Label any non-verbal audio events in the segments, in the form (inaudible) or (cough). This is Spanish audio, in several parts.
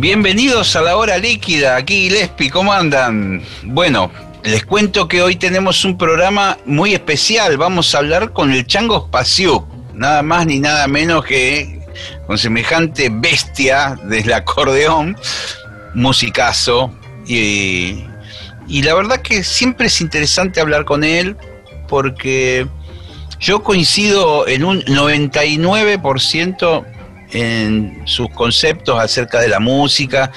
Bienvenidos a la hora líquida, aquí Gillespie, ¿cómo andan? Bueno, les cuento que hoy tenemos un programa muy especial. Vamos a hablar con el Chango Spasiuk, nada más ni nada menos que con semejante bestia del acordeón, musicazo. Y, y la verdad que siempre es interesante hablar con él porque yo coincido en un 99% en sus conceptos acerca de la música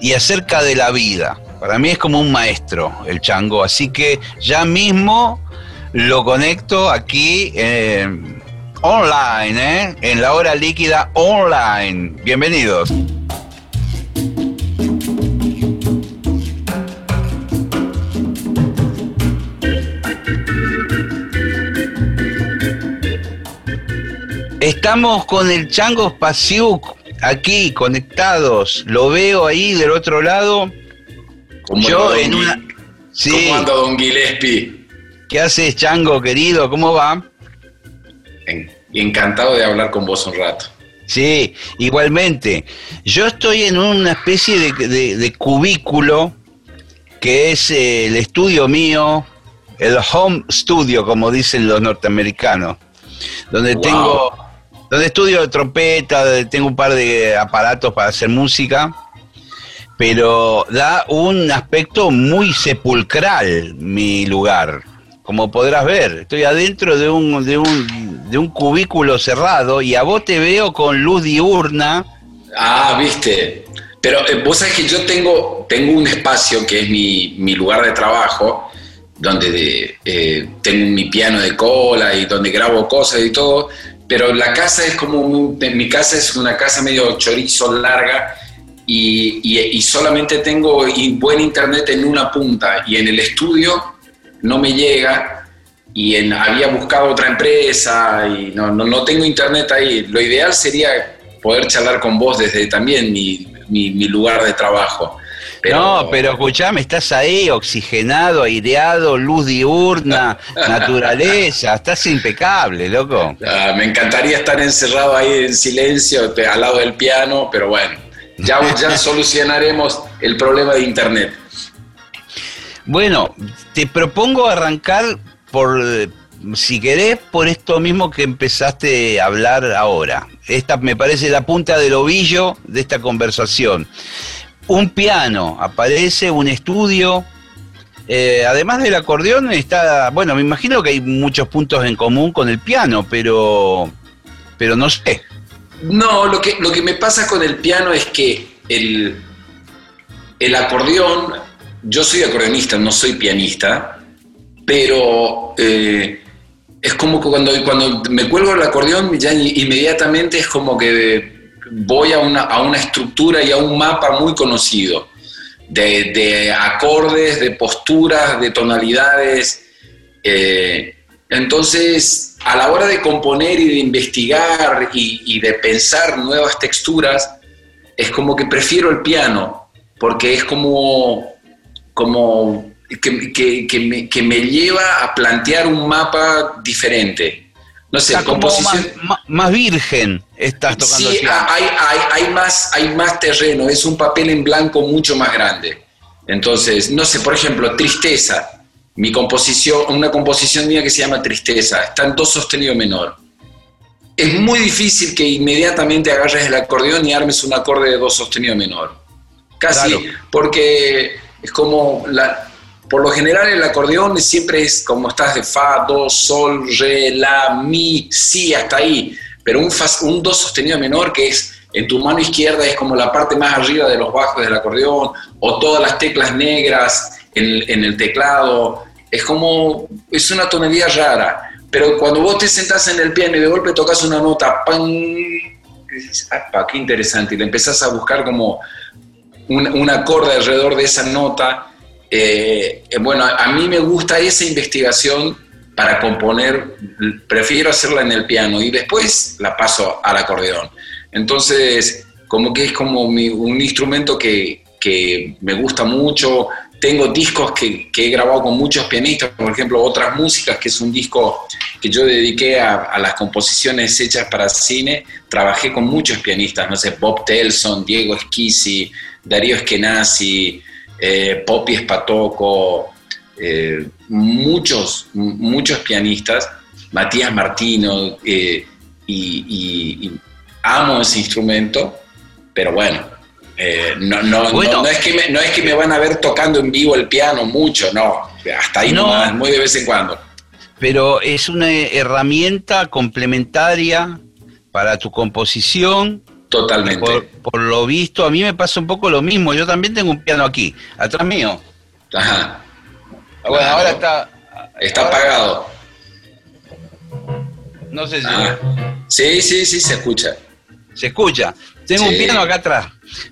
y acerca de la vida. Para mí es como un maestro el chango, así que ya mismo lo conecto aquí eh, online, ¿eh? en la hora líquida online. Bienvenidos. Estamos con el Chango Spasiuk aquí conectados. Lo veo ahí del otro lado. Yo en una. ¿Cómo anda Don Gillespie? ¿Qué haces, Chango, querido? ¿Cómo va? Encantado de hablar con vos un rato. Sí, igualmente. Yo estoy en una especie de, cubículo que es eh, el estudio mío, el home studio, como dicen los norteamericanos, donde tengo, donde estudio trompeta, tengo un par de aparatos para hacer música pero da un aspecto muy sepulcral mi lugar. Como podrás ver, estoy adentro de un, de un, de un cubículo cerrado y a vos te veo con luz diurna. Ah, viste. Pero eh, vos sabés que yo tengo, tengo un espacio que es mi, mi lugar de trabajo, donde eh, tengo mi piano de cola y donde grabo cosas y todo, pero la casa es como, mi casa es una casa medio chorizo larga y, solamente tengo buen internet en una punta y en el estudio no me llega y en, había buscado otra empresa y no, no, tengo internet ahí. Lo ideal sería poder charlar con vos desde también mi, mi, lugar de trabajo. No, pero escuchame, estás ahí, oxigenado, aireado, luz diurna, (laughs) naturaleza, estás impecable, loco. Ah, me encantaría estar encerrado ahí en silencio, al lado del piano, pero bueno. Ya, ya (laughs) solucionaremos el problema de Internet. Bueno, te propongo arrancar por, si querés, por esto mismo que empezaste a hablar ahora. Esta me parece la punta del ovillo de esta conversación. Un piano, aparece un estudio. Eh, además del acordeón está, bueno, me imagino que hay muchos puntos en común con el piano, pero, pero no sé. No, lo que, lo que me pasa con el piano es que el, el acordeón, yo soy acordeonista, no soy pianista, pero eh, es como que cuando, cuando me cuelgo el acordeón, ya inmediatamente es como que voy a una, a una estructura y a un mapa muy conocido, de, acordes, de posturas, de tonalidades. Eh, entonces, a la hora de componer y de investigar y, de pensar nuevas texturas, es como que prefiero el piano, porque es como, como que, me, lleva a plantear un mapa diferente. No sé, composición... más, virgen estás tocando. Sí, hay, hay, hay, más, hay más terreno, es un papel en blanco mucho más grande. Entonces, no sé, por ejemplo, tristeza mi composición, una composición mía que se llama Tristeza, está en do sostenido menor. Es muy difícil que inmediatamente agarres el acordeón y armes un acorde de do sostenido menor. Casi, porque es como, la, por lo general el acordeón siempre es como estás de fa, do, sol, re, la, mi, si, hasta ahí. Pero un, un do sostenido menor que es en tu mano izquierda es como la parte más arriba de los bajos del acordeón, o todas las teclas negras en, el teclado, es como, es una tonalidad rara. pero cuando vos te sentás en el piano y de golpe tocas una nota, ¡pam! dices, qué interesante! Y le empezás a buscar como un, acorde alrededor de esa nota. Eh, bueno, a mí me gusta esa investigación para componer, prefiero hacerla en el piano y después la paso al acordeón. Entonces, como que es como un instrumento que, que me gusta mucho, tengo discos que, he grabado con muchos pianistas, por ejemplo, Otras Músicas, que es un disco que yo dediqué a, las composiciones hechas para cine. Trabajé con muchos pianistas, no sé, Bob Telson, Diego Esquisi, Darío Eskenazi, eh, Poppy Espatoco, eh, muchos, muchos pianistas, Matías Martino, eh, y amo ese instrumento, pero bueno, eh, no, no, no, es que me, no es que me van a ver tocando en vivo el piano mucho, no. Hasta ahí no, muy de vez en cuando. Pero es una herramienta complementaria para tu composición. Totalmente. Por, lo visto, a mí me pasa un poco lo mismo. Yo también tengo un piano aquí, atrás mío. Ajá. Ah, bueno, ahora está. Está apagado. No sé si. Ah. Sí, sí, sí, se escucha. Se escucha. Tengo un piano acá atrás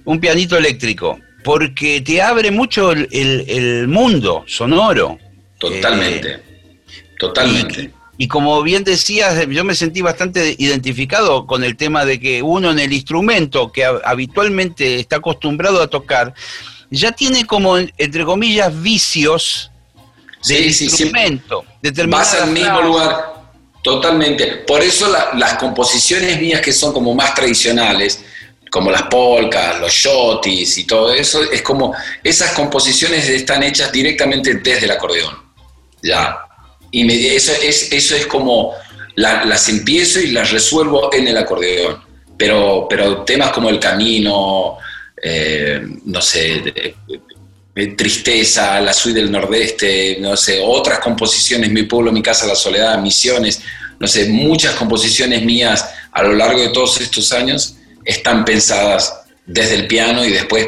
un pianito eléctrico, porque te abre mucho el, mundo sonoro. Totalmente, eh, totalmente. Y, como bien decías, yo me sentí bastante identificado con el tema de que uno en el instrumento que habitualmente está acostumbrado a tocar, ya tiene como, entre comillas, vicios del instrumento. Sí, Vas al mismo lugar, totalmente. Por eso las composiciones mías que son como más tradicionales, como las polcas, los shotis y todo eso, es como esas composiciones están hechas directamente desde el acordeón. Ya. Y eso, es, eso es como las empiezo y las resuelvo en el acordeón. Pero, pero temas como el camino, eh, no sé, tristeza, la suite del nordeste, no sé, otras composiciones, mi pueblo, mi casa, la soledad, misiones, no sé, muchas composiciones mías a lo largo de todos estos años están pensadas desde el piano y después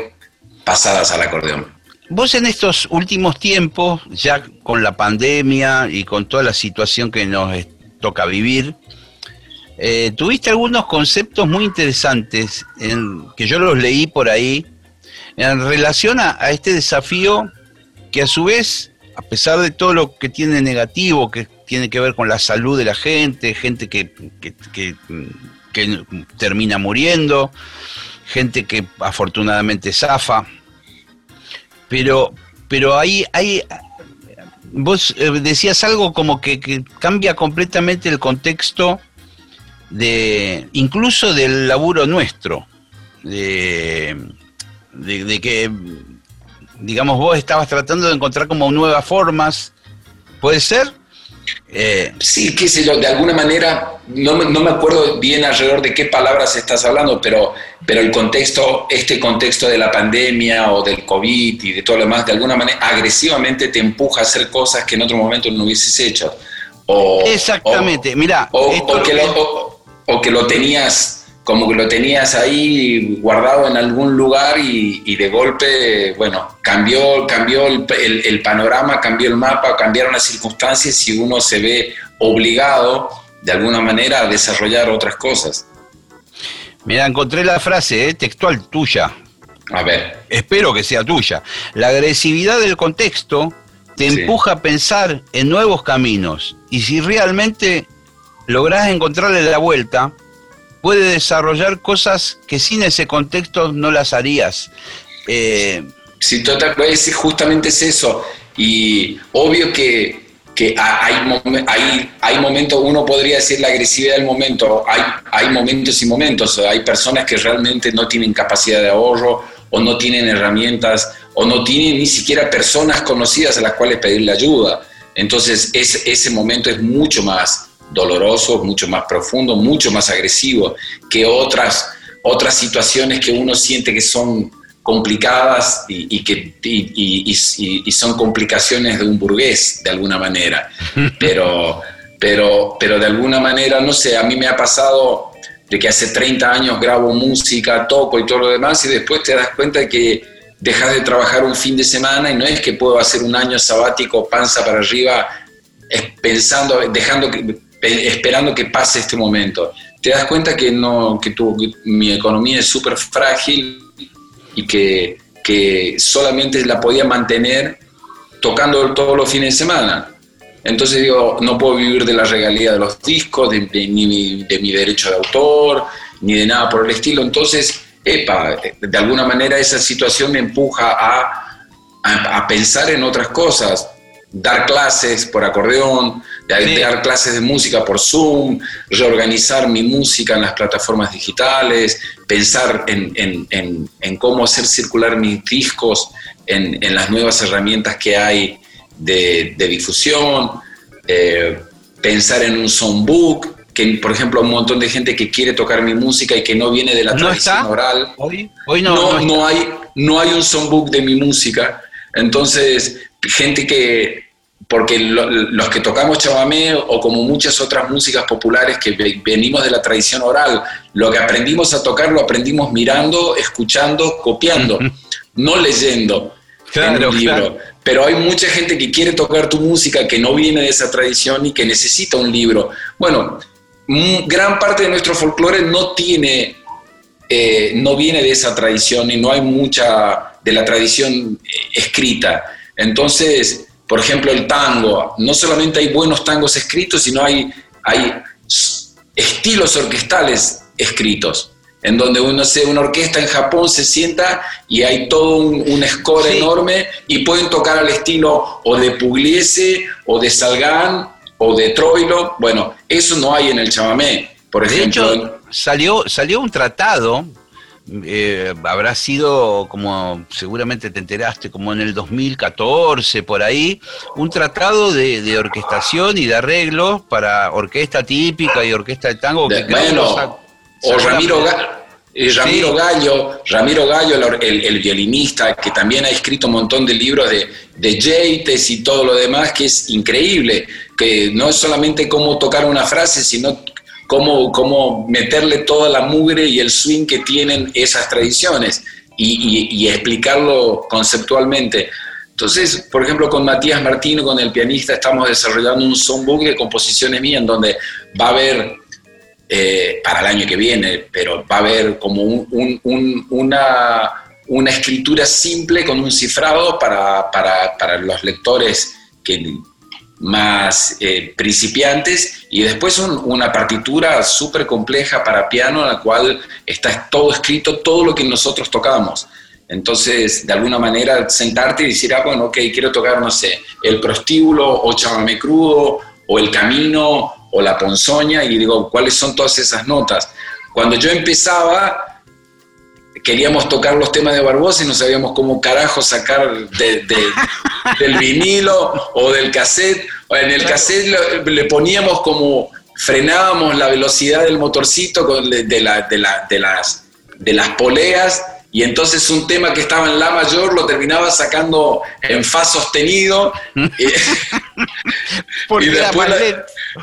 pasadas al acordeón. Vos en estos últimos tiempos, ya con la pandemia y con toda la situación que nos toca vivir, eh, tuviste algunos conceptos muy interesantes en, que yo los leí por ahí en relación a, este desafío que a su vez, a pesar de todo lo que tiene negativo, que tiene que ver con la salud de la gente, gente que, que que termina muriendo, gente que afortunadamente zafa, pero, pero ahí hay, vos eh, decías algo como que, cambia completamente el contexto de, incluso del laburo nuestro, de, de, que, digamos, vos estabas tratando de encontrar como nuevas formas, ¿puede ser? Eh, sí, qué sé yo, de alguna manera, no, me acuerdo bien alrededor de qué palabras estás hablando, pero, pero el contexto, este contexto de la pandemia o del COVID y de todo lo demás, de alguna manera agresivamente te empuja a hacer cosas que en otro momento no hubieses hecho. Exactamente, mira. O, que lo, o que lo tenías como que lo tenías ahí guardado en algún lugar y, de golpe, bueno, cambió, cambió el, panorama, cambió el mapa, cambiaron las circunstancias y uno se ve obligado de alguna manera a desarrollar otras cosas. Mira, encontré la frase eh, textual tuya. A ver. Espero que sea tuya. La agresividad del contexto te empuja a pensar en nuevos caminos y si realmente lográs encontrarle la vuelta, puede desarrollar cosas que sin ese contexto no las harías. Eh, sí, total, justamente es eso. Y obvio que, hay, hay, hay, momentos, uno podría decir la agresividad del momento, hay, hay momentos y momentos, hay personas que realmente no tienen capacidad de ahorro o no tienen herramientas o no tienen ni siquiera personas conocidas a las cuales pedirle ayuda. Entonces ese momento es mucho más doloroso, mucho más profundo, mucho más agresivo que otras, otras situaciones que uno siente que son complicadas y, que y, son complicaciones de un burgués de alguna manera. (laughs) Pero, pero, pero de alguna manera, no sé, a mí me ha pasado de que hace 30 años grabo música, toco y todo lo demás y después te das cuenta de que dejas de trabajar un fin de semana y no es que puedo hacer un año sabático panza para arriba pensando, dejando esperando que pase este momento. Te das cuenta que, no, que, tu, mi economía es súper frágil y que, que solamente la podía mantener tocando todos los fines de semana. Entonces digo, no puedo vivir de la regalía de los discos, de, ni de mi derecho de autor, ni de nada por el estilo. Entonces, epa, de alguna manera esa situación me empuja a, a, pensar en otras cosas, dar clases por acordeón, dar clases de música por Zoom, reorganizar mi música en las plataformas digitales, pensar en, en, en, cómo hacer circular mis discos en, las nuevas herramientas que hay de, difusión, eh, pensar en un songbook, que por ejemplo un montón de gente que quiere tocar mi música y que no viene de la tradición oral. Hoy, hoy no, no, hay, no hay un songbook de mi música. Entonces, gente que, porque los que tocamos chamamé o como muchas otras músicas populares que venimos de la tradición oral, lo que aprendimos a tocar lo aprendimos mirando, escuchando, copiando, no leyendo claro, libro. Pero hay mucha gente que quiere tocar tu música que no viene de esa tradición y que necesita un libro. Bueno, gran parte de nuestro folclore no tiene, eh, no viene de esa tradición y no hay mucha de la tradición eh, escrita. Entonces, por ejemplo, el tango, no solamente hay buenos tangos escritos, sino hay, hay estilos orquestales escritos en donde uno se, una orquesta en Japón se sienta y hay todo un, score enorme y pueden tocar al estilo o de Pugliese o de Salgán o de Troilo. Bueno, eso no hay en el chamamé, por ejemplo. Hecho, salió, salió un tratado, eh, habrá sido como seguramente te enteraste, como en el 2014, por ahí, un tratado de, orquestación y de arreglos para orquesta típica y orquesta de tango. que bueno, o Ramiro, eh, Ramiro Gallo, Ramiro Gallo, el, violinista, que también ha escrito un montón de libros de, de y todo lo demás, que es increíble, que no es solamente cómo tocar una frase, sino cómo, cómo meterle toda la mugre y el swing que tienen esas tradiciones y, explicarlo conceptualmente. Entonces, por ejemplo, con Matías Martino, con el pianista, estamos desarrollando un songbook de composiciones mías en donde va a haber eh, para el año que viene, pero va a haber como una, una, escritura simple con un cifrado para, para, los lectores que, más eh, principiantes y después una partitura súper compleja para piano en la cual está todo escrito, todo lo que nosotros tocamos. Entonces, de alguna manera, sentarte y decir, ah, bueno, ok, quiero tocar, no sé, el prostíbulo o chamamé crudo o el camino o la ponzoña y digo, ¿cuáles son todas esas notas? Cuando yo empezaba, queríamos tocar los temas de Barbosa y no sabíamos cómo carajo sacar (laughs) del vinilo o del cassette. En el cassette le, poníamos como, frenábamos la velocidad del motorcito de, de, de, las, de las poleas y entonces un tema que estaba en La mayor lo terminaba sacando en Fa sostenido. (laughs) Porque y después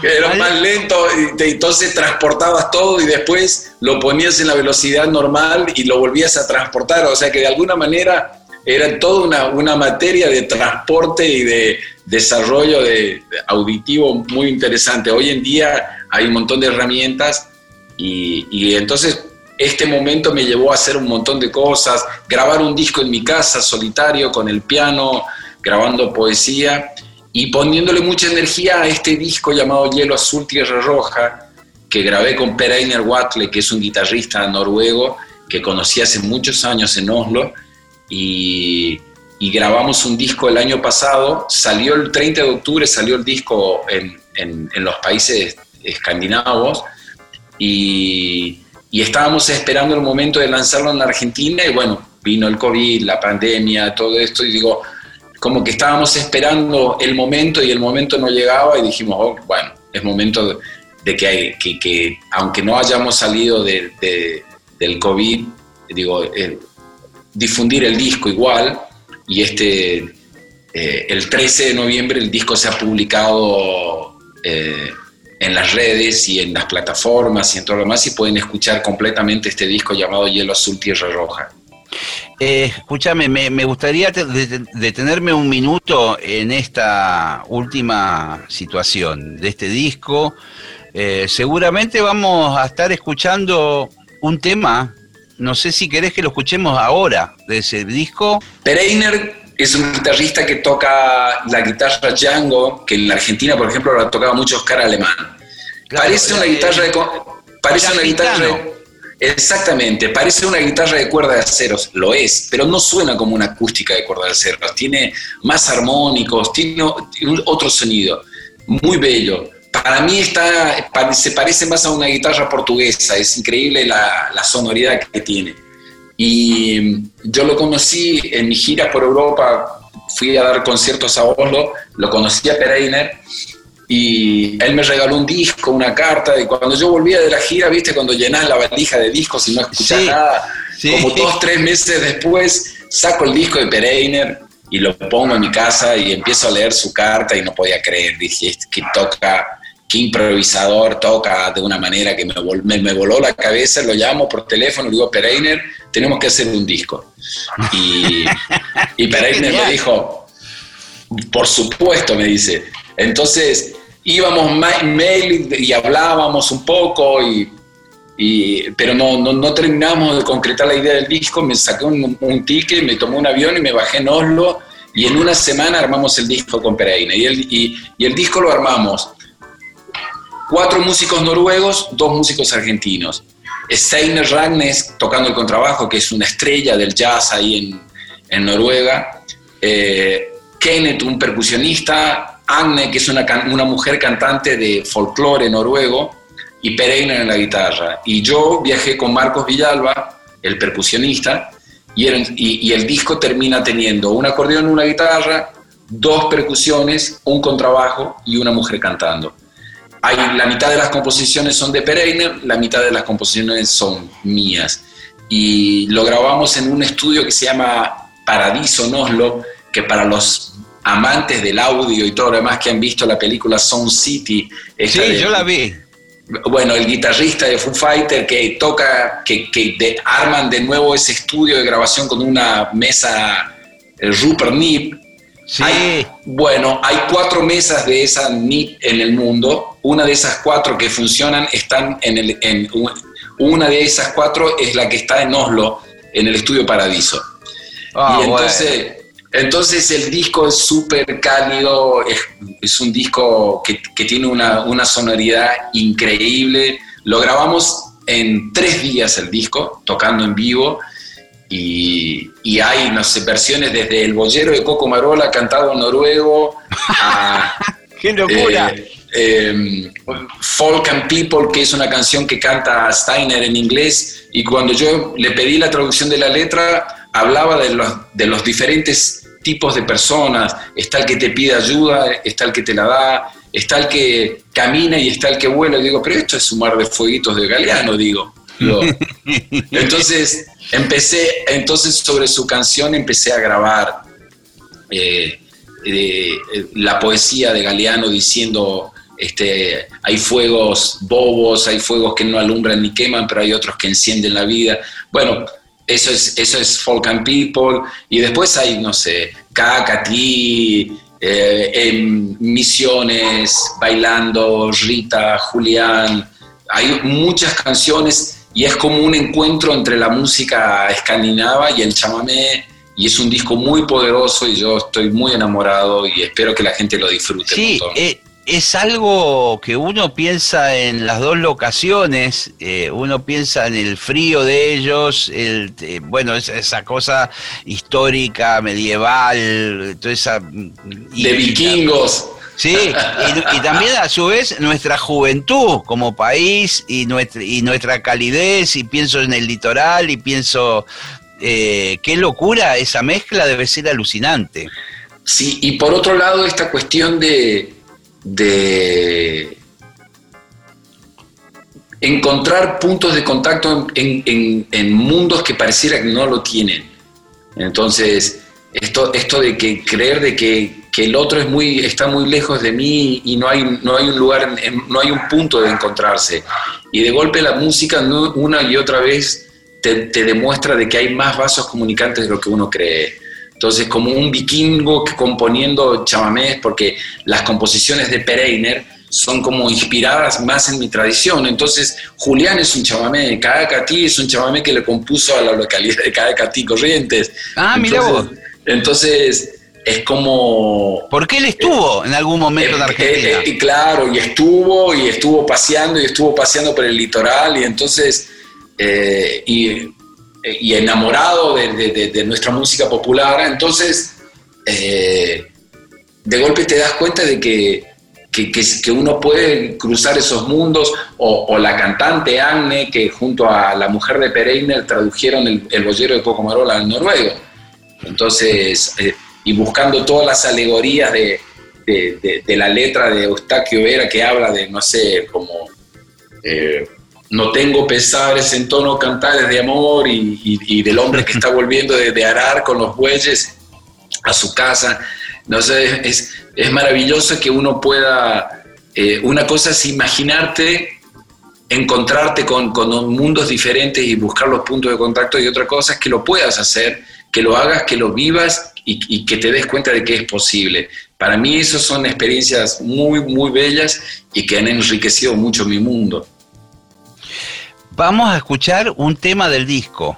era más lento. y entonces transportabas todo y después lo ponías en la velocidad normal y lo volvías a transportar. O sea que de alguna manera era toda una, una materia de transporte y de desarrollo de, auditivo muy interesante. Hoy en día hay un montón de herramientas y, y entonces este momento me llevó a hacer un montón de cosas, grabar un disco en mi casa solitario con el piano, grabando poesía y poniéndole mucha energía a este disco llamado Hielo Azul, Tierra Roja, que grabé con Per Einar Watle, que es un guitarrista noruego que conocí hace muchos años en Oslo, y, grabamos un disco el año pasado, salió el 30 de octubre, salió el disco en, en los países escandinavos, y y estábamos esperando el momento de lanzarlo en la Argentina y bueno, vino el COVID, la pandemia, todo esto y digo, como que estábamos esperando el momento y el momento no llegaba y dijimos, oh, bueno, es momento de que, hay, que, que aunque no hayamos salido de, del COVID, digo, eh, difundir el disco igual y este, eh, el 13 de noviembre el disco se ha publicado eh, en las redes y en las plataformas y en todo lo demás y pueden escuchar completamente este disco llamado Hielo Azul Tierra Roja. Eh, escúchame, me, gustaría detenerme un minuto en esta última situación de este disco. Eh, seguramente vamos a estar escuchando un tema, no sé si querés que lo escuchemos ahora, de ese disco. Pereiner es un guitarrista que toca la guitarra Django, que en la Argentina, por ejemplo, la tocaba mucho Oscar Alemán. parece una guitarra de... Parece una guitarra Exactamente, parece una guitarra de cuerda de acero, lo es, pero no suena como una acústica de cuerda de acero, tiene más armónicos, tiene otro sonido, muy bello. Para mí está, se parece más a una guitarra portuguesa, es increíble la, la sonoridad que tiene. Y yo lo conocí en mi gira por Europa, fui a dar conciertos a Oslo, lo conocí a Pereiner y él me regaló un disco, una carta, y cuando yo volvía de la gira, viste, cuando llenás la valija de discos y no escuchás nada, como dos, tres meses después, saco el disco de Pereiner y lo pongo en mi casa y empiezo a leer su carta y no podía creer, dije, que toca, qué improvisador, toca de una manera que me, me, voló la cabeza, lo llamo por teléfono, le digo, Pereiner, tenemos que hacer un disco. Y, y Pereiner me dijo, por supuesto, me dice, entonces íbamos mail y hablábamos un poco, y, pero no, no, terminamos de concretar la idea del disco. Me saqué un, ticket, me tomé un avión y me bajé en Oslo. Y en una semana armamos el disco con Pereira. Y el, y, el disco lo armamos cuatro músicos noruegos, dos músicos argentinos. Steiner Ragnes tocando el contrabajo, que es una estrella del jazz ahí en, Noruega. Eh, Kenneth, un percusionista, Anne, que es una, mujer cantante de folclore noruego, y Pereira en la guitarra. Y yo viajé con Marcos Villalba, el percusionista, y, y, el disco termina teniendo un acordeón, una guitarra, dos percusiones, un contrabajo y una mujer cantando. Hay, la mitad de las composiciones son de Pereira, la mitad de las composiciones son mías. Y lo grabamos en un estudio que se llama Paradiso en Oslo, que para los amantes del audio y todo lo demás que han visto la película Sound City. Sí, yo la vi. Bueno, el guitarrista de Foo Fighter que toca, que, que arman de nuevo ese estudio de grabación con una mesa el Rupert Nip. Sí. bueno, hay cuatro mesas de esa NIP en el mundo. Una de esas cuatro que funcionan están en el. En, una de esas cuatro es la que está en Oslo, en el estudio Paradiso. Ah, y entonces. Entonces el disco es súper cálido, es, un disco que, tiene una, sonoridad increíble. Lo grabamos en tres días el disco, tocando en vivo, y, hay, no sé, versiones desde el bollero de Coco Marola cantado en noruego a... (laughs) ¡Qué locura! Eh, em, Folk and People, que es una canción que canta Steiner en inglés, y cuando yo le pedí la traducción de la letra, hablaba de los, de los diferentes tipos de personas, está el que te pide ayuda, está el que te la da, está el que camina y está el que vuela. Y digo, pero esto es un mar de fueguitos de Galeano, digo. (laughs) Entonces, empecé, entonces sobre su canción empecé a grabar eh, eh, la poesía de Galeano diciendo, este, hay fuegos bobos, hay fuegos que no alumbran ni queman, pero hay otros que encienden la vida. Bueno, eso es, eso es Folk and People. Y después hay, no sé, Cacati, eh, en Misiones, Bailando, Rita, Julián. Hay muchas canciones y es como un encuentro entre la música escandinava y el chamamé. Y es un disco muy poderoso y yo estoy muy enamorado y espero que la gente lo disfrute. Sí, eh, es algo que uno piensa en las dos locaciones, eh, uno piensa en el frío de ellos, el, eh, bueno, esa, cosa histórica, medieval, toda esa... de vikingos. Sí, y, también a su vez nuestra juventud como país y nuestra, y nuestra calidez, y pienso en el litoral y pienso, eh, qué locura, esa mezcla debe ser alucinante. Sí, y por otro lado esta cuestión de, de encontrar puntos de contacto en, mundos que pareciera que no lo tienen. Entonces, esto, esto de que creer de que, el otro es muy, está muy lejos de mí y no hay, no hay un lugar, no hay un punto de encontrarse. Y de golpe la música una y otra vez te, demuestra de que hay más vasos comunicantes de lo que uno cree. Entonces, como un vikingo componiendo chamamés, porque las composiciones de Pereiner son como inspiradas más en mi tradición. Entonces, Julián es un chamamé, Cadacatí es un chamamé que le compuso a la localidad de Cadacatí, Corrientes. Ah, mira vos. Entonces, es como... Porque él estuvo en algún momento en eh, Argentina. Eh, eh, claro, y estuvo, y estuvo paseando, y estuvo paseando por el litoral, y entonces, y, enamorado de, nuestra música popular, entonces, de golpe te das cuenta de que, que, uno puede cruzar esos mundos, o, la cantante Agne, que junto a la mujer de Pereiner tradujeron el, el bollero de Cocomarola al noruego. Entonces, y buscando todas las alegorías de, la letra de Eustaquio Vera que habla de, no sé, como eh, no tengo pesares en tono cantares de amor y, del hombre que está (laughs) volviendo de, arar con los bueyes a su casa. No sé, es, es maravilloso que uno pueda, eh, una cosa es imaginarte encontrarte con, con, mundos diferentes y buscar los puntos de contacto y otra cosa es que lo puedas hacer, que lo hagas, que lo vivas y, que te des cuenta de que es posible. Para mí esas son experiencias muy, muy bellas y que han enriquecido mucho mi mundo. Vamos a escuchar un tema del disco.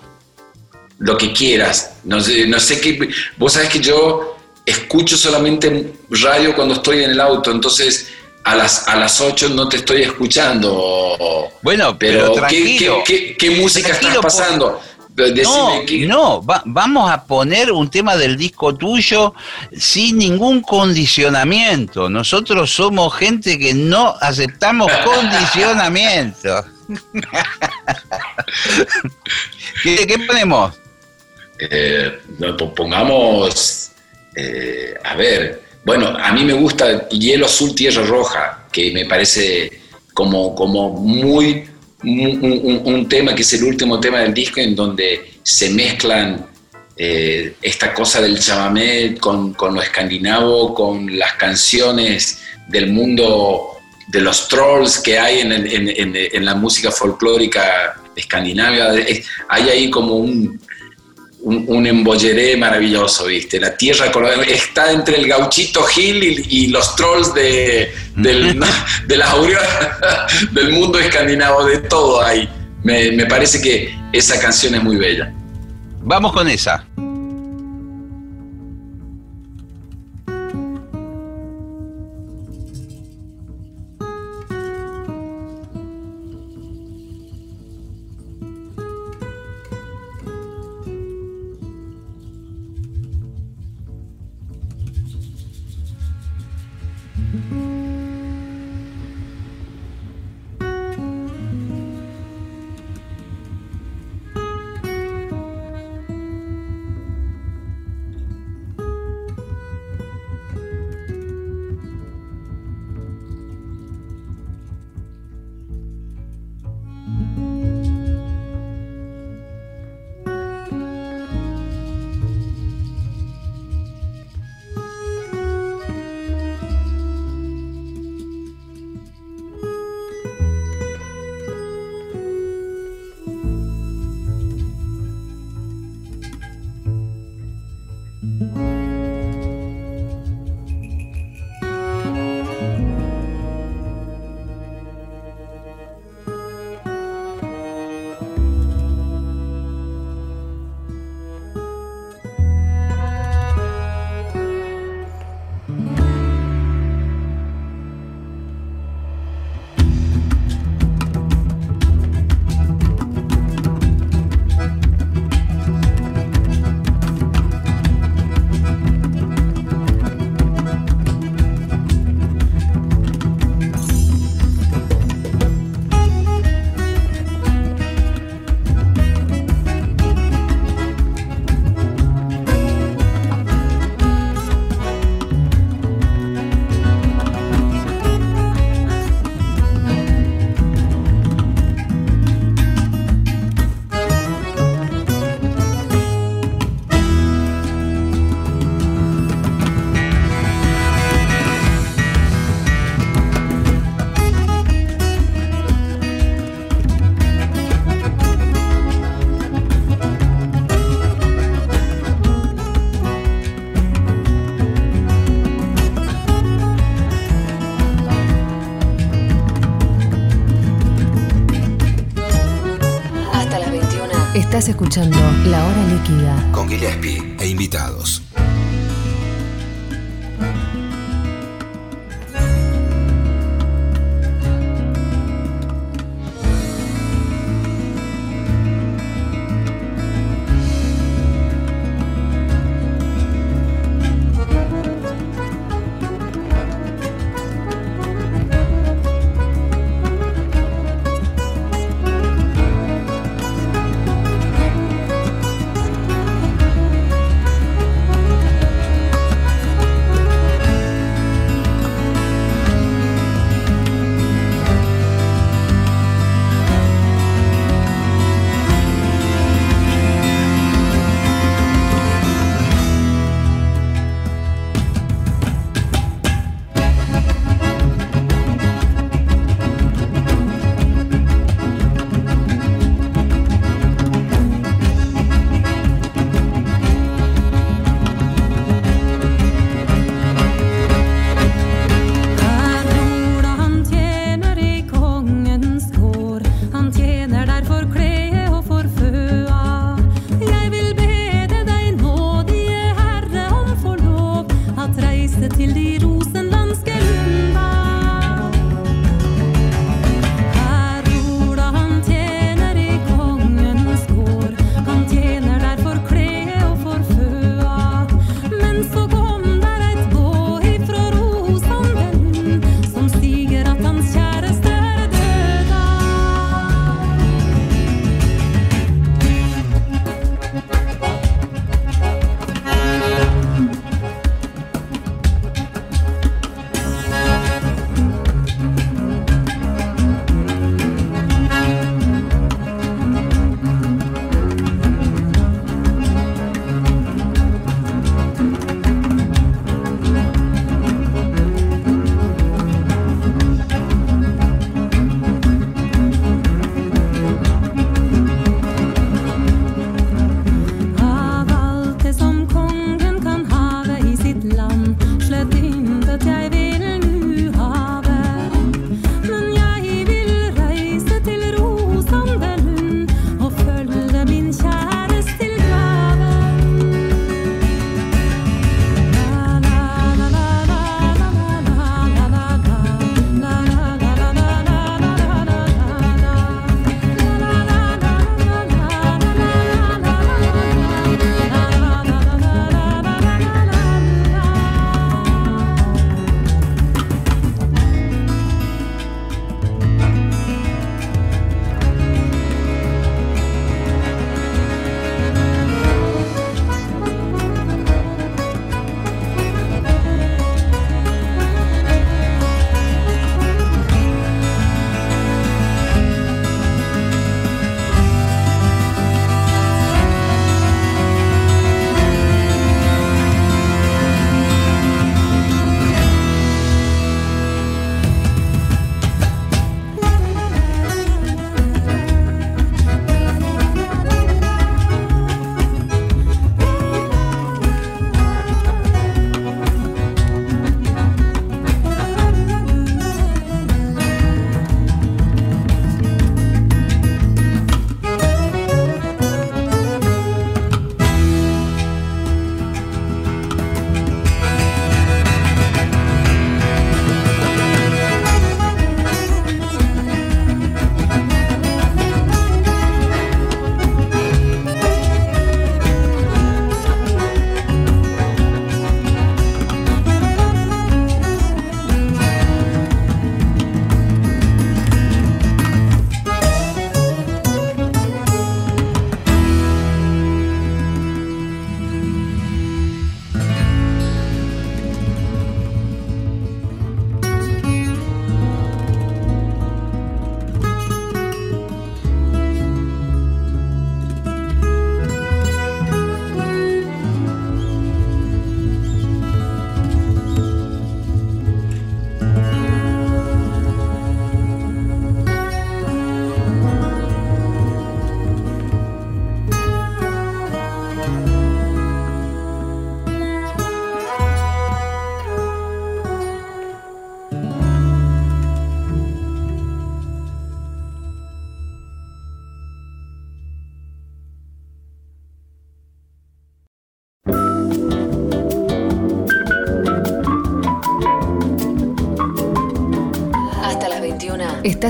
Lo que quieras. No sé, no sé qué. Vos sabés que yo escucho solamente radio cuando estoy en el auto, entonces a las, a las 8 no te estoy escuchando. Bueno, pero, ¿qué, música estás pasando? no, no vamos a poner un tema del disco tuyo sin ningún condicionamiento. Nosotros somos gente que no aceptamos (laughs) condicionamiento. ¿Qué, ponemos? Eh, pongamos, eh, a ver, bueno, a mí me gusta Hielo Azul, Tierra Roja, que me parece como, como muy un, tema que es el último tema del disco en donde se mezclan eh, esta cosa del chamamé con, lo escandinavo, con las canciones del mundo de los trolls que hay en, la música folclórica escandinava. Hay ahí como un, un, embolleré maravilloso, ¿viste? La tierra está entre el gauchito Gil y, los trolls de, del, (laughs) de la del mundo escandinavo, de todo ahí. Me, me parece que esa canción es muy bella. Vamos con esa. Escuchando La Hora Líquida. Con Gillespie e invitados.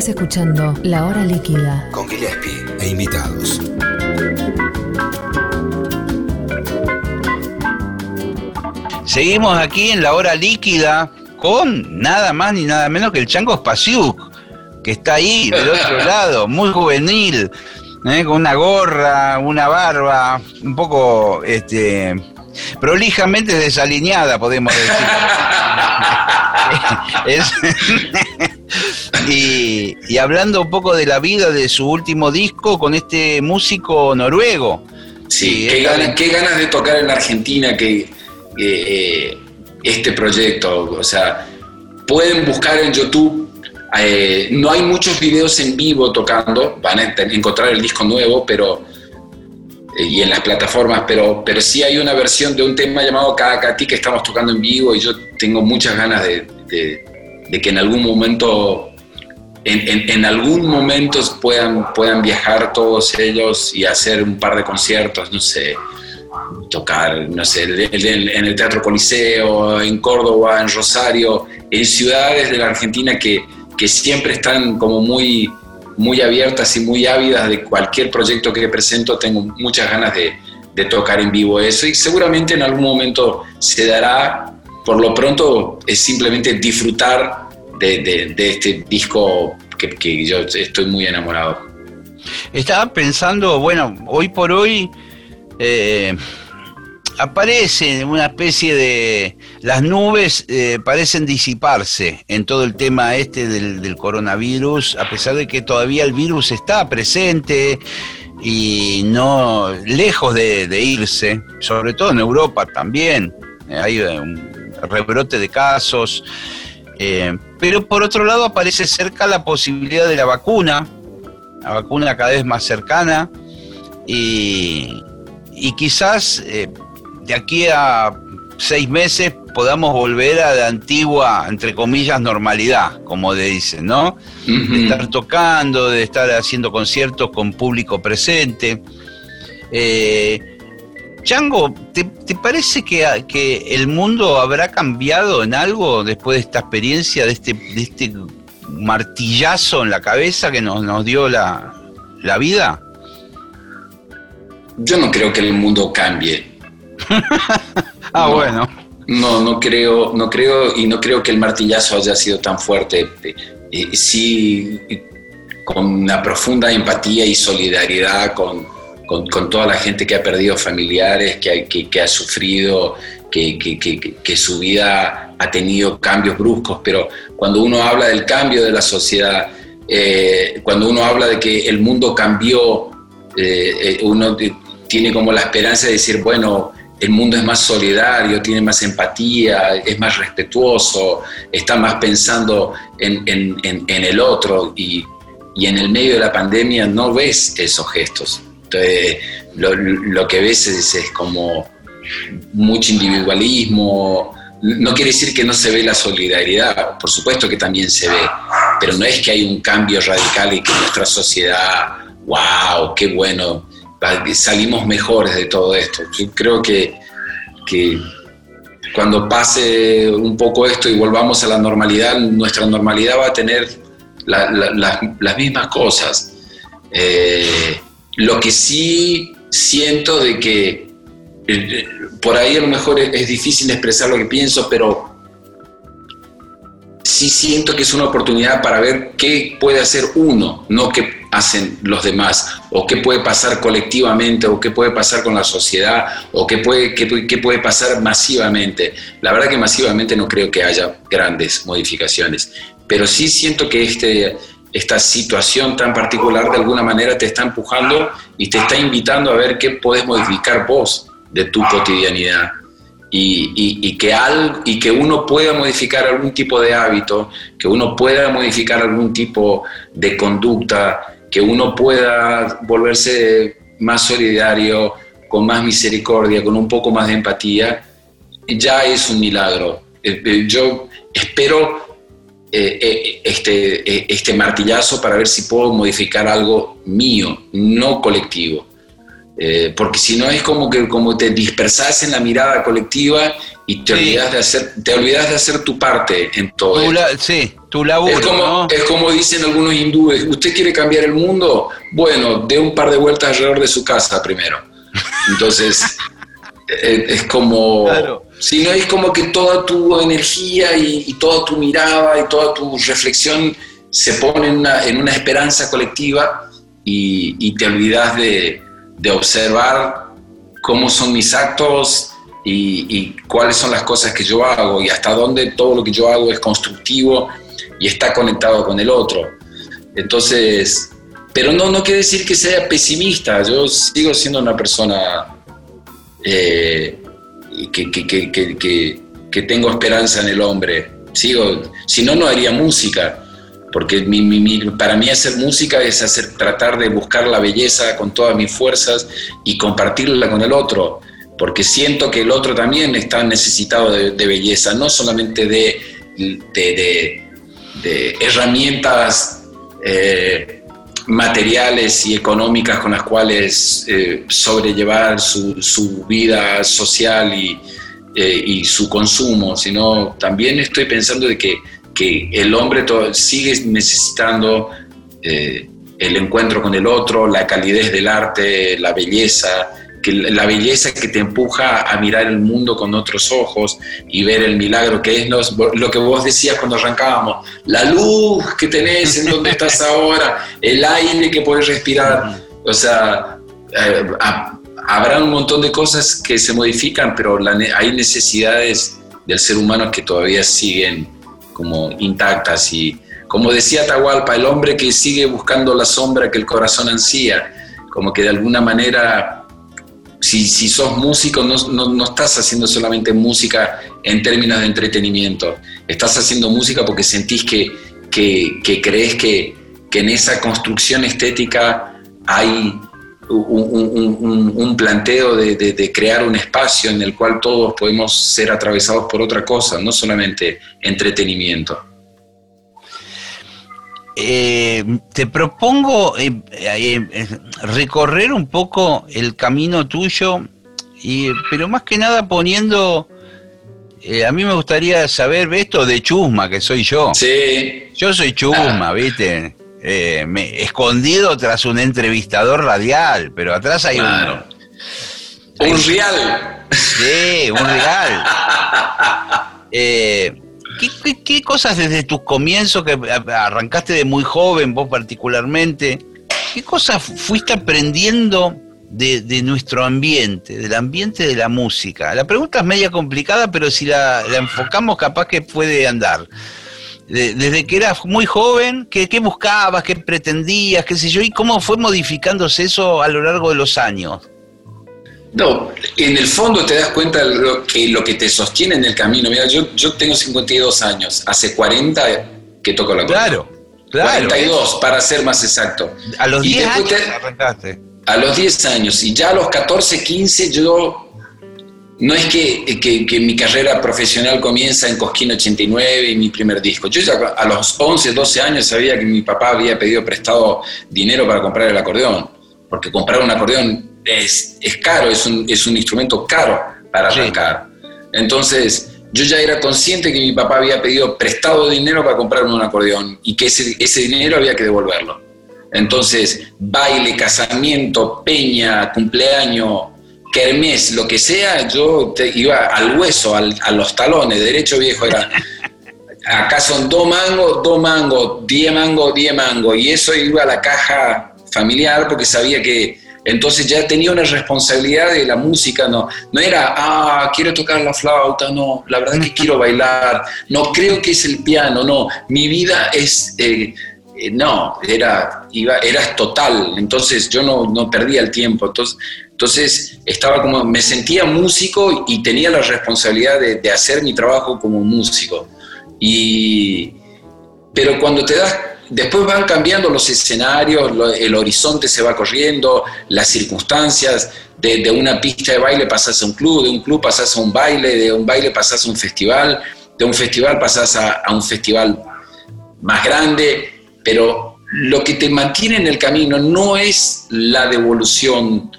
Estás escuchando La Hora Líquida. Con Gillespie e invitados. Seguimos aquí en la hora líquida con nada más ni nada menos que el Chango Spasiuk, que está ahí del otro (laughs) lado, muy juvenil, ¿eh? con una gorra, una barba, un poco este, prolijamente desalineada, podemos decir. (laughs) (laughs) Es- y, y hablando un poco de la vida de su último disco con este músico noruego. Sí, qué, ganas, bien. qué ganas de tocar en la Argentina que eh, eh, este proyecto. O sea, pueden buscar en YouTube. eh, no hay muchos videos en vivo tocando, van a encontrar el disco nuevo, pero y en las plataformas, pero, pero sí hay una versión de un tema llamado Cada Cati que estamos tocando en vivo y yo tengo muchas ganas de, de- de que en algún momento en, en- en algún momento puedan, puedan viajar todos ellos y hacer un par de conciertos, no sé, tocar, no sé, en el Teatro Coliseo, en Córdoba, en Rosario, en ciudades de la Argentina que, que siempre están como muy, muy abiertas y muy ávidas de cualquier proyecto que presento, tengo muchas ganas de, de tocar en vivo eso y seguramente en algún momento se dará, por lo pronto es simplemente disfrutar de, este disco que, yo estoy muy enamorado. Estaba pensando, bueno, hoy por hoy eh, aparece una especie de... Las nubes eh, parecen disiparse en todo el tema este del, coronavirus, a pesar de que todavía el virus está presente y no lejos de, de irse, sobre todo en Europa también. Eh, hay un rebrote de casos. Eh, pero por otro lado aparece cerca la posibilidad de la vacuna, la vacuna cada vez más cercana y, y quizás eh, de aquí a seis meses podamos volver a la antigua, entre comillas, normalidad, como le dicen, ¿no? De estar tocando, de estar haciendo conciertos con público presente. Eh, Chango, ¿te, te parece que, que el mundo habrá cambiado en algo después de esta experiencia, de este, de este martillazo en la cabeza que nos, nos dio la, la vida? Yo no creo que el mundo cambie. (laughs) Ah, No. bueno. No, no creo, no creo y no creo que el martillazo haya sido tan fuerte. Eh, sí, con una profunda empatía y solidaridad con, con- con toda la gente que ha perdido familiares, que, que- que ha sufrido, que, que- su vida ha tenido cambios bruscos, pero cuando uno habla del cambio de la sociedad, eh, cuando uno habla de que el mundo cambió, eh, eh, uno tiene como la esperanza de decir, bueno, el mundo es más solidario, tiene más empatía, es más respetuoso, está más pensando en, en- en- en el otro y, y en el medio de la pandemia no ves esos gestos. Entonces, lo, lo que ves es, es como mucho individualismo. No quiere decir que no se ve la solidaridad, por supuesto que también se ve, pero no es que hay un cambio radical y que nuestra sociedad, wow, qué bueno, salimos mejores de todo esto. Yo creo que, que cuando pase un poco esto y volvamos a la normalidad, nuestra normalidad va a tener la- la- la- las mismas cosas. Eh, lo que sí siento de que eh, por ahí a lo mejor es, difícil expresar lo que pienso, pero sí siento que es una oportunidad para ver qué puede hacer uno, no qué hacen los demás, o qué puede pasar colectivamente, o qué puede pasar con la sociedad, o qué, puede- qué puede pasar masivamente. La verdad que masivamente no creo que haya grandes modificaciones, pero sí siento que este, esta situación tan particular de alguna manera te está empujando y te está invitando a ver qué podés modificar vos de tu cotidianidad y que al- y que uno pueda modificar algún tipo de hábito, que uno pueda modificar algún tipo de conducta, que uno pueda volverse más solidario, con más misericordia, con un poco más de empatía, ya es un milagro. Eh, eh, Yo espero eh, eh, este, eh, este martillazo para ver si puedo modificar algo mío, no colectivo. Eh, porque si no es como que como te dispersas en la mirada colectiva y te olvidas de hacer te olvidas de hacer tu parte en todo. Tu sí, tu laburo. Es como, es como dicen algunos hindúes, ¿usted quiere cambiar el mundo? Bueno, dé un par de vueltas alrededor de su casa primero. Entonces, (laughs) es como... Si no es como que toda tu energía y, toda tu mirada y toda tu reflexión se pone en una, esperanza colectiva y, te olvidas de, de, observar cómo son mis actos y, y, cuáles son las cosas que yo hago y hasta dónde todo lo que yo hago es constructivo y está conectado con el otro. Entonces, pero no, no quiere decir que sea pesimista, yo sigo siendo una persona eh, que, que, que, tengo esperanza en el hombre. Sigo, si no, no haría música, porque para mí hacer música es hacer, tratar de buscar la belleza con todas mis fuerzas y compartirla con el otro, porque siento que el otro también está necesitado de, belleza, no solamente de, de, de herramientas eh, materiales y económicas con las cuales eh, sobrellevar su, su, vida social y, eh, y, su consumo, sino también estoy pensando de que, que el hombre sigue necesitando el encuentro con el otro, la calidez del arte, la belleza, la belleza que te empuja a mirar el mundo con otros ojos y ver el milagro que es lo que vos decías cuando arrancábamos, la luz que tenés en donde estás (laughs) ahora, el aire que puedes respirar, o sea, eh, habrá un montón de cosas que se modifican, pero hay necesidades del ser humano que todavía siguen como intactas. Y como decía Tahualpa, el hombre que sigue buscando la sombra que el corazón ansía, como que de alguna manera si, si sos músico, no, no, estás haciendo solamente música en términos de entretenimiento, estás haciendo música porque sentís que, que, crees que, que, en esa construcción estética hay un, un, planteo de, de, crear un espacio en el cual todos podemos ser atravesados por otra cosa, no solamente entretenimiento. Eh, te propongo eh, eh, recorrer un poco el camino tuyo, y, pero más que nada poniendo, a mí me gustaría saber esto de Chusma, que soy yo. Sí. Yo soy Chusma, ¿viste? Me, escondido tras un entrevistador radial, pero atrás hay un... Un real. Sí, un real. (laughs) ¿Qué, cosas desde tus comienzos, que arrancaste de muy joven, vos particularmente, qué cosas fuiste aprendiendo de, nuestro ambiente, del ambiente de la música? La pregunta es media complicada, pero si la, enfocamos capaz que puede andar. desde que eras muy joven, ¿qué, ¿qué, buscabas, qué pretendías, qué sé yo, y cómo fue modificándose eso a lo largo de los años? No, en el fondo te das cuenta lo que, lo que te sostiene en el camino. Mira, yo, yo tengo 52 años, hace 40 que toco la Claro, claro. 42 para ser más exacto. A los 10 años arrancaste. A los 10 años, y ya a los 14, 15 yo... No es que, que, mi carrera profesional comienza en Cosquín 89 y mi primer disco. Yo ya a los 11, 12 años sabía que mi papá había pedido prestado dinero para comprar el acordeón, porque comprar un acordeón es, caro, es un, es un, instrumento caro para arrancar. Entonces, yo ya era consciente que mi papá había pedido prestado dinero para comprarme un acordeón y que ese, ese dinero había que devolverlo. Entonces, baile, casamiento, peña, cumpleaños, kermés, lo que sea, yo iba al hueso, a los talones, derecho viejo era. (laughs) Acá son dos mangos, dos mangos, diez mangos, diez mangos. Y eso iba a la caja familiar porque sabía que entonces ya tenía una responsabilidad de la música, no, no era, ah, quiero tocar la flauta, no, la verdad es que quiero bailar, no creo que es el piano, no, mi vida es, eh, eh, no, era, iba, total, entonces yo no, no perdía el tiempo, entonces, entonces estaba como, me sentía músico y tenía la responsabilidad de, de hacer mi trabajo como músico. Y, pero cuando te das Después van cambiando los escenarios, el horizonte se va corriendo, las circunstancias, de, una pista de baile pasas a un club, de un club pasas a un baile, de un baile pasas a un festival, de un festival pasas a, un festival más grande, pero lo que te mantiene en el camino no es la devolución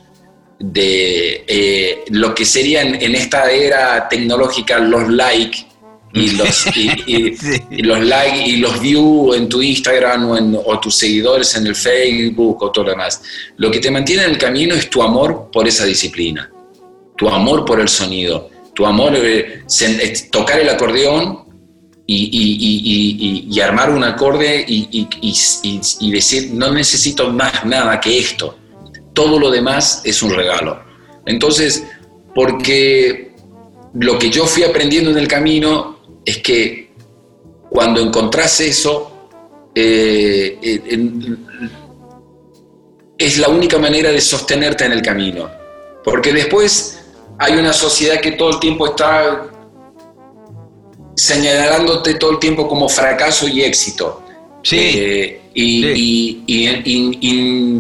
de eh, lo que serían en esta era tecnológica los likes y (laughs) los, y, los like y los views en tu Instagram o, en, o tus seguidores en el Facebook o todo lo demás. Lo que te mantiene en el camino es tu amor por esa disciplina, tu amor por el sonido, tu amor de tocar el acordeón y, y, armar un acorde y, decir, no necesito más nada que esto. Todo lo demás es un regalo. Entonces, porque lo que yo fui aprendiendo en el camino es que cuando encontrás eso, eh, es la única manera de sostenerte en el camino. Porque después hay una sociedad que todo el tiempo está señalándote todo el tiempo como fracaso y éxito. Sí. Eh, y,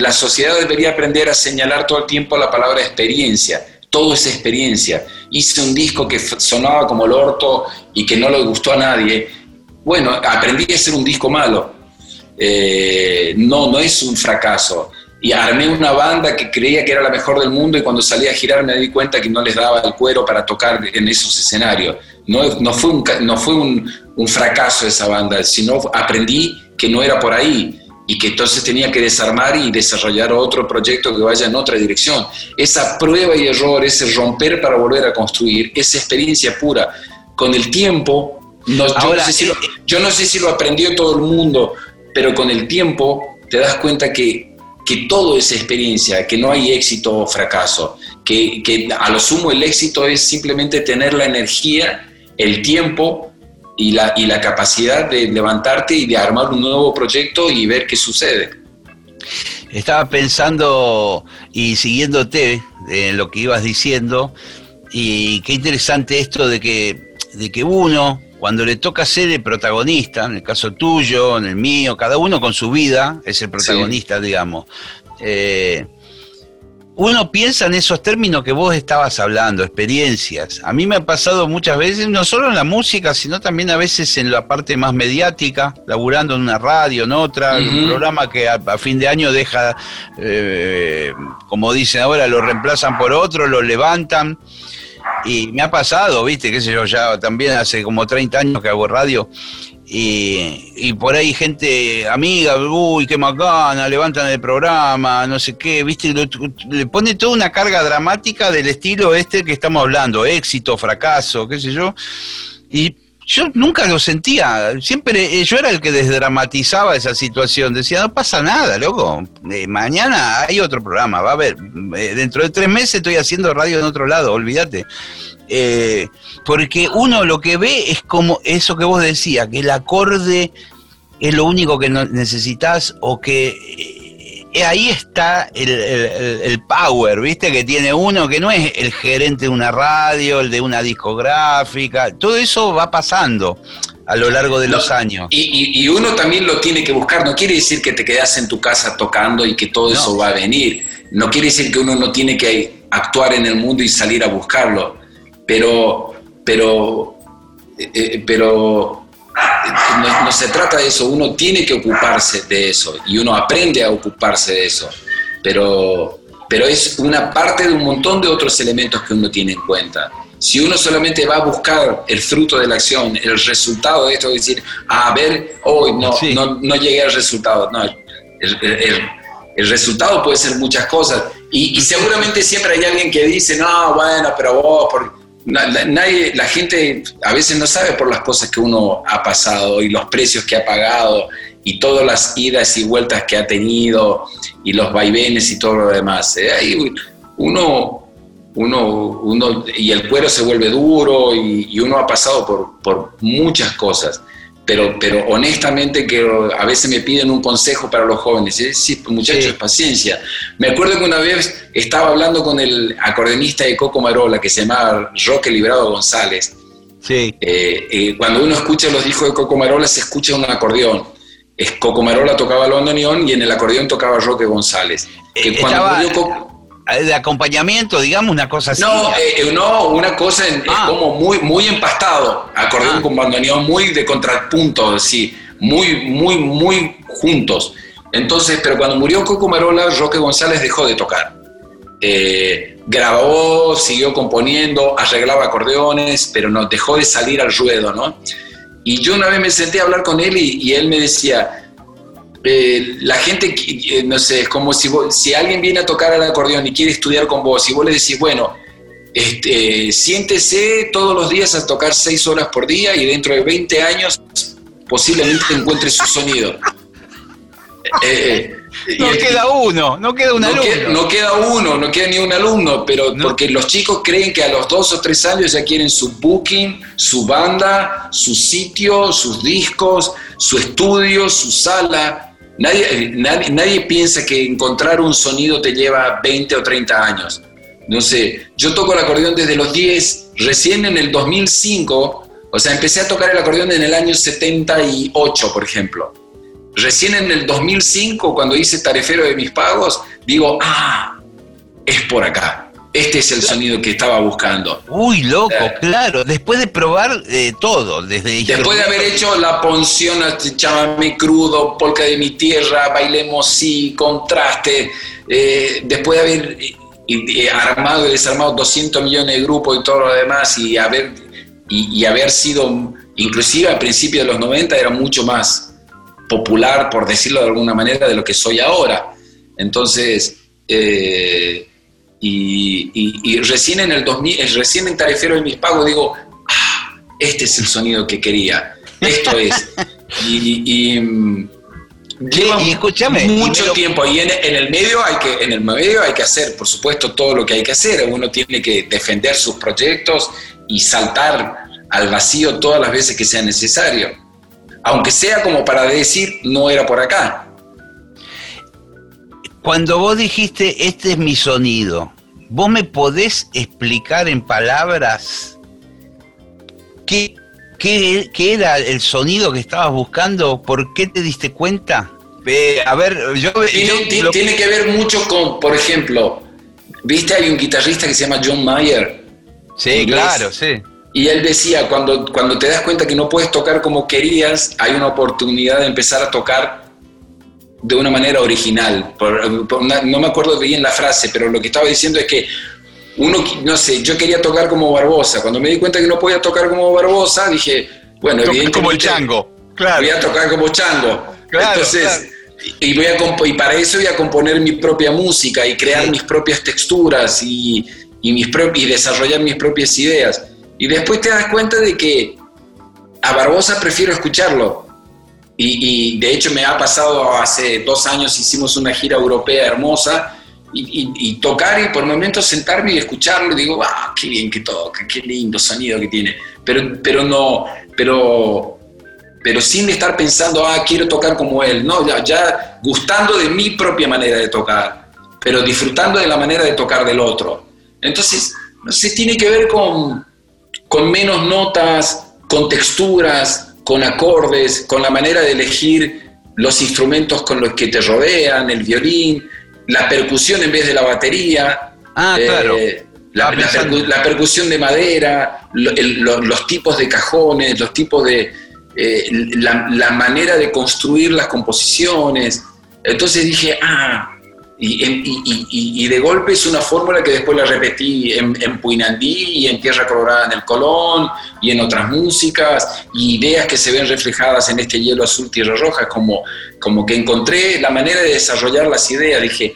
la sociedad debería aprender a señalar todo el tiempo la palabra experiencia. Todo es experiencia. Hice un disco que sonaba como el orto y que no le gustó a nadie. Bueno, aprendí a hacer un disco malo. Eh, no, no es un fracaso y armé una banda que creía que era la mejor del mundo y cuando salí a girar me di cuenta que no les daba el cuero para tocar en esos escenarios. No, no fue, no fue un fracaso esa banda, sino aprendí que no era por ahí y que entonces tenía que desarmar y desarrollar otro proyecto que vaya en otra dirección. Esa prueba y error, ese romper para volver a construir, esa experiencia pura, con el tiempo, no, yo, no sé si lo, yo no sé si lo aprendió todo el mundo, pero con el tiempo te das cuenta que que todo es experiencia, que no hay éxito o fracaso, que, que, a lo sumo el éxito es simplemente tener la energía, el tiempo y la, y la capacidad de levantarte y de armar un nuevo proyecto y ver qué sucede. Estaba pensando y siguiéndote en lo que ibas diciendo y qué interesante esto de que, de que uno cuando le toca ser el protagonista, en el caso tuyo, en el mío, cada uno con su vida es el protagonista, digamos. Eh, uno piensa en esos términos que vos estabas hablando, experiencias. A mí me ha pasado muchas veces, no solo en la música, sino también a veces en la parte más mediática, laburando en una radio, en otra, un programa que a, fin de año deja, eh, como dicen ahora, lo reemplazan por otro, lo levantan. Y me ha pasado, viste, qué sé yo, ya también hace como 30 años que hago radio. Y, por ahí gente amiga, uy, qué macana, levantan el programa, no sé qué, viste, le pone toda una carga dramática del estilo este que estamos hablando, éxito, fracaso, qué sé yo. Y yo nunca lo sentía, siempre eh, yo era el que desdramatizaba esa situación, decía, no pasa nada, loco, eh, mañana hay otro programa, va a haber, eh, dentro de tres meses estoy haciendo radio en otro lado, olvídate. porque uno lo que ve es como eso que vos decías, que el acorde es lo único que necesitas o que ahí está el, power, ¿viste? Que tiene uno, que no es el gerente de una radio, el de una discográfica, todo eso va pasando a lo largo de los años. Y, uno también lo tiene que buscar, no quiere decir que te quedas en tu casa tocando y que todo eso va a venir, no quiere decir que uno no tiene que actuar en el mundo y salir a buscarlo, pero, pero, eh, eh, pero no, se trata de eso, uno tiene que ocuparse de eso y uno aprende a ocuparse de eso, pero, pero es una parte de un montón de otros elementos que uno tiene en cuenta. Si uno solamente va a buscar el fruto de la acción, el resultado de esto, decir, a ver, hoy no, no, no, llegué al resultado. No, el, resultado puede ser muchas cosas. Y, y, seguramente siempre hay alguien que dice, no, bueno, pero vos, por, nadie, la gente a veces no sabe por las cosas que uno ha pasado y los precios que ha pagado y todas las idas y vueltas que ha tenido y los vaivenes y todo lo demás. Eh, uno, uno, uno, y el cuero se vuelve duro y, uno ha pasado por, por muchas cosas pero, pero honestamente que a veces me piden un consejo para los jóvenes. Sí, muchachos, paciencia. Me acuerdo que una vez estaba hablando con el acordeonista de Coco Marola, que se llamaba Roque Librado González. Sí. Eh, eh, cuando uno escucha los discos de Coco Marola, se escucha un acordeón. Es Coco Marola tocaba el bandoneón y en el acordeón tocaba Roque González. Que eh, cuando murió de acompañamiento, digamos, una cosa así. No, eh, eh, no una cosa ah. como muy, muy empastado, acordeón ah. con bandoneón, muy de contrapunto, así, muy, muy, muy juntos. Entonces, pero cuando murió Coco Marola, Roque González dejó de tocar. eh, grabó, siguió componiendo, arreglaba acordeones, pero no dejó de salir al ruedo, ¿no? Y yo una vez me senté a hablar con él y, él me decía, eh, la gente, eh, no sé, es como si, si alguien viene a tocar el acordeón y quiere estudiar con vos y vos le decís, bueno, este, siéntese todos los días a tocar seis horas por día y dentro de 20 años posiblemente encuentre su sonido. (laughs) Eh, no queda uno, no queda un no alumno. no queda uno, no queda ni un alumno, pero porque los chicos creen que a los dos o tres años ya quieren su booking, su banda, su sitio, sus discos, su estudio, su sala. Nadie, nadie, nadie piensa que encontrar un sonido te lleva 20 o 30 años. No sé, yo toco el acordeón desde los 10, recién en el 2005, o sea, empecé a tocar el acordeón en el año 78, por ejemplo Recién en el 2005, cuando hice tarefero de mis pagos, digo, ah, es por acá. Este es el sonido que estaba buscando. Uy, loco, eh. claro. Después de probar eh, todo, desde Después de haber hecho la ponción, chamamé crudo, polka de mi tierra, bailemos sí, contraste, eh, después de haber armado y desarmado 200 millones de grupos y todo lo demás, y haber, y, y haber sido, inclusive al principio de los 90, era mucho más popular, por decirlo de alguna manera, de lo que soy ahora. Entonces, eh, y, recién en el 2000, recién en Tarifero de mis pagos digo, ah, este es el sonido que quería, esto es. (laughs) y, y lleva mucho tiempo y en, el medio hay que en el medio hay que hacer por supuesto todo lo que hay que hacer uno tiene que defender sus proyectos y saltar al vacío todas las veces que sea necesario aunque sea como para decir, no era por acá. Cuando vos dijiste, este es mi sonido, ¿vos me podés explicar en palabras qué, qué, era el sonido que estabas buscando? ¿Por qué te diste cuenta? a ver, yo... Tiene, tiene que ver mucho con, por ejemplo, ¿viste? Hay un guitarrista que se llama John Mayer. Sí, claro, sí y él decía, cuando, cuando te das cuenta que no puedes tocar como querías, hay una oportunidad de empezar a tocar de una manera original. no me acuerdo bien la frase, pero lo que estaba diciendo es que uno, no sé, yo quería tocar como Barbosa. Cuando me di cuenta que no podía tocar como Barbosa, dije, bueno, evidentemente... Como el chango, claro. Voy a tocar como chango. Entonces, Y, voy a y para eso voy a componer mi propia música y crear mis propias texturas y, y, mis y desarrollar mis propias ideas. Y después te das cuenta de que a Barbosa prefiero escucharlo. Y, de hecho me ha pasado hace dos años, hicimos una gira europea hermosa y, tocar y por momentos sentarme y escucharlo y digo, ah, qué bien que toca, qué lindo sonido que tiene. Pero, pero no, pero, pero sin estar pensando, ah, quiero tocar como él. No, ya, ya gustando de mi propia manera de tocar, pero disfrutando de la manera de tocar del otro. Entonces, no sé, tiene que ver con, con menos notas, con texturas, con acordes, con la manera de elegir los instrumentos con los que te rodean, el violín, la percusión en vez de la batería. Ah, eh, claro. La, percusión de madera, los tipos de cajones, los tipos de... Eh, la, manera de construir las composiciones. Entonces dije, ah, y, de golpe es una fórmula que después la repetí en, en, Puinandí y en Tierra Colorada en el Colón y en otras músicas, y ideas que se ven reflejadas en este hielo azul Tierra Roja, como, como que encontré la manera de desarrollar las ideas. Dije,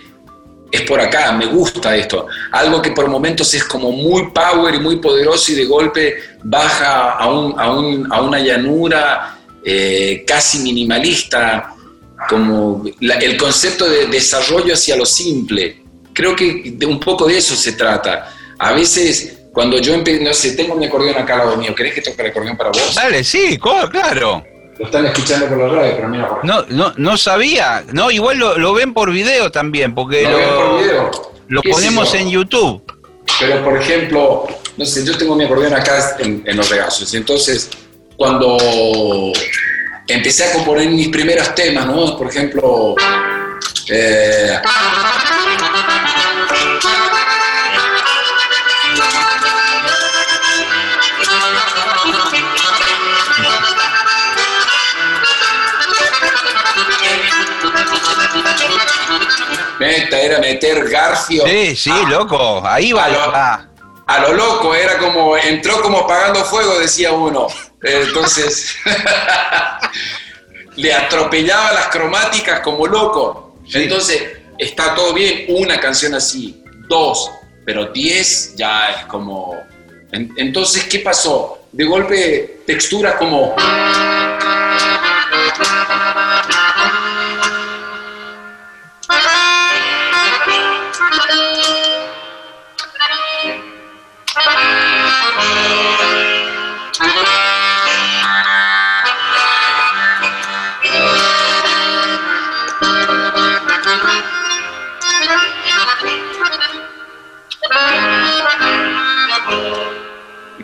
es por acá, me gusta esto. Algo que por momentos es como muy power y muy poderoso y de golpe baja a, un, a, un, a una llanura eh, casi minimalista como el concepto de desarrollo hacia lo simple. Creo que de un poco de eso se trata. A veces, cuando yo empecé, no sé, tengo mi acordeón acá al lado mío, ¿querés que toque el acordeón para vos? Dale, sí, claro. Lo están escuchando por la radio, pero mira por No, no, no sabía. No, igual lo, ven por video también, porque lo, lo ponemos en YouTube. Pero, por ejemplo, no sé, yo tengo mi acordeón acá en, en los regazos. Entonces, cuando empecé a componer mis primeros temas, ¿no? Por ejemplo, eh, Esta era meter garfio. Sí, sí, loco. Ahí va. a lo- a lo loco, era como, entró como apagando fuego, decía uno. Entonces, (laughs) le atropellaba las cromáticas como loco. Entonces, está todo bien, una canción así, dos, pero diez ya es como... en- Entonces, ¿qué pasó? De golpe, texturas como...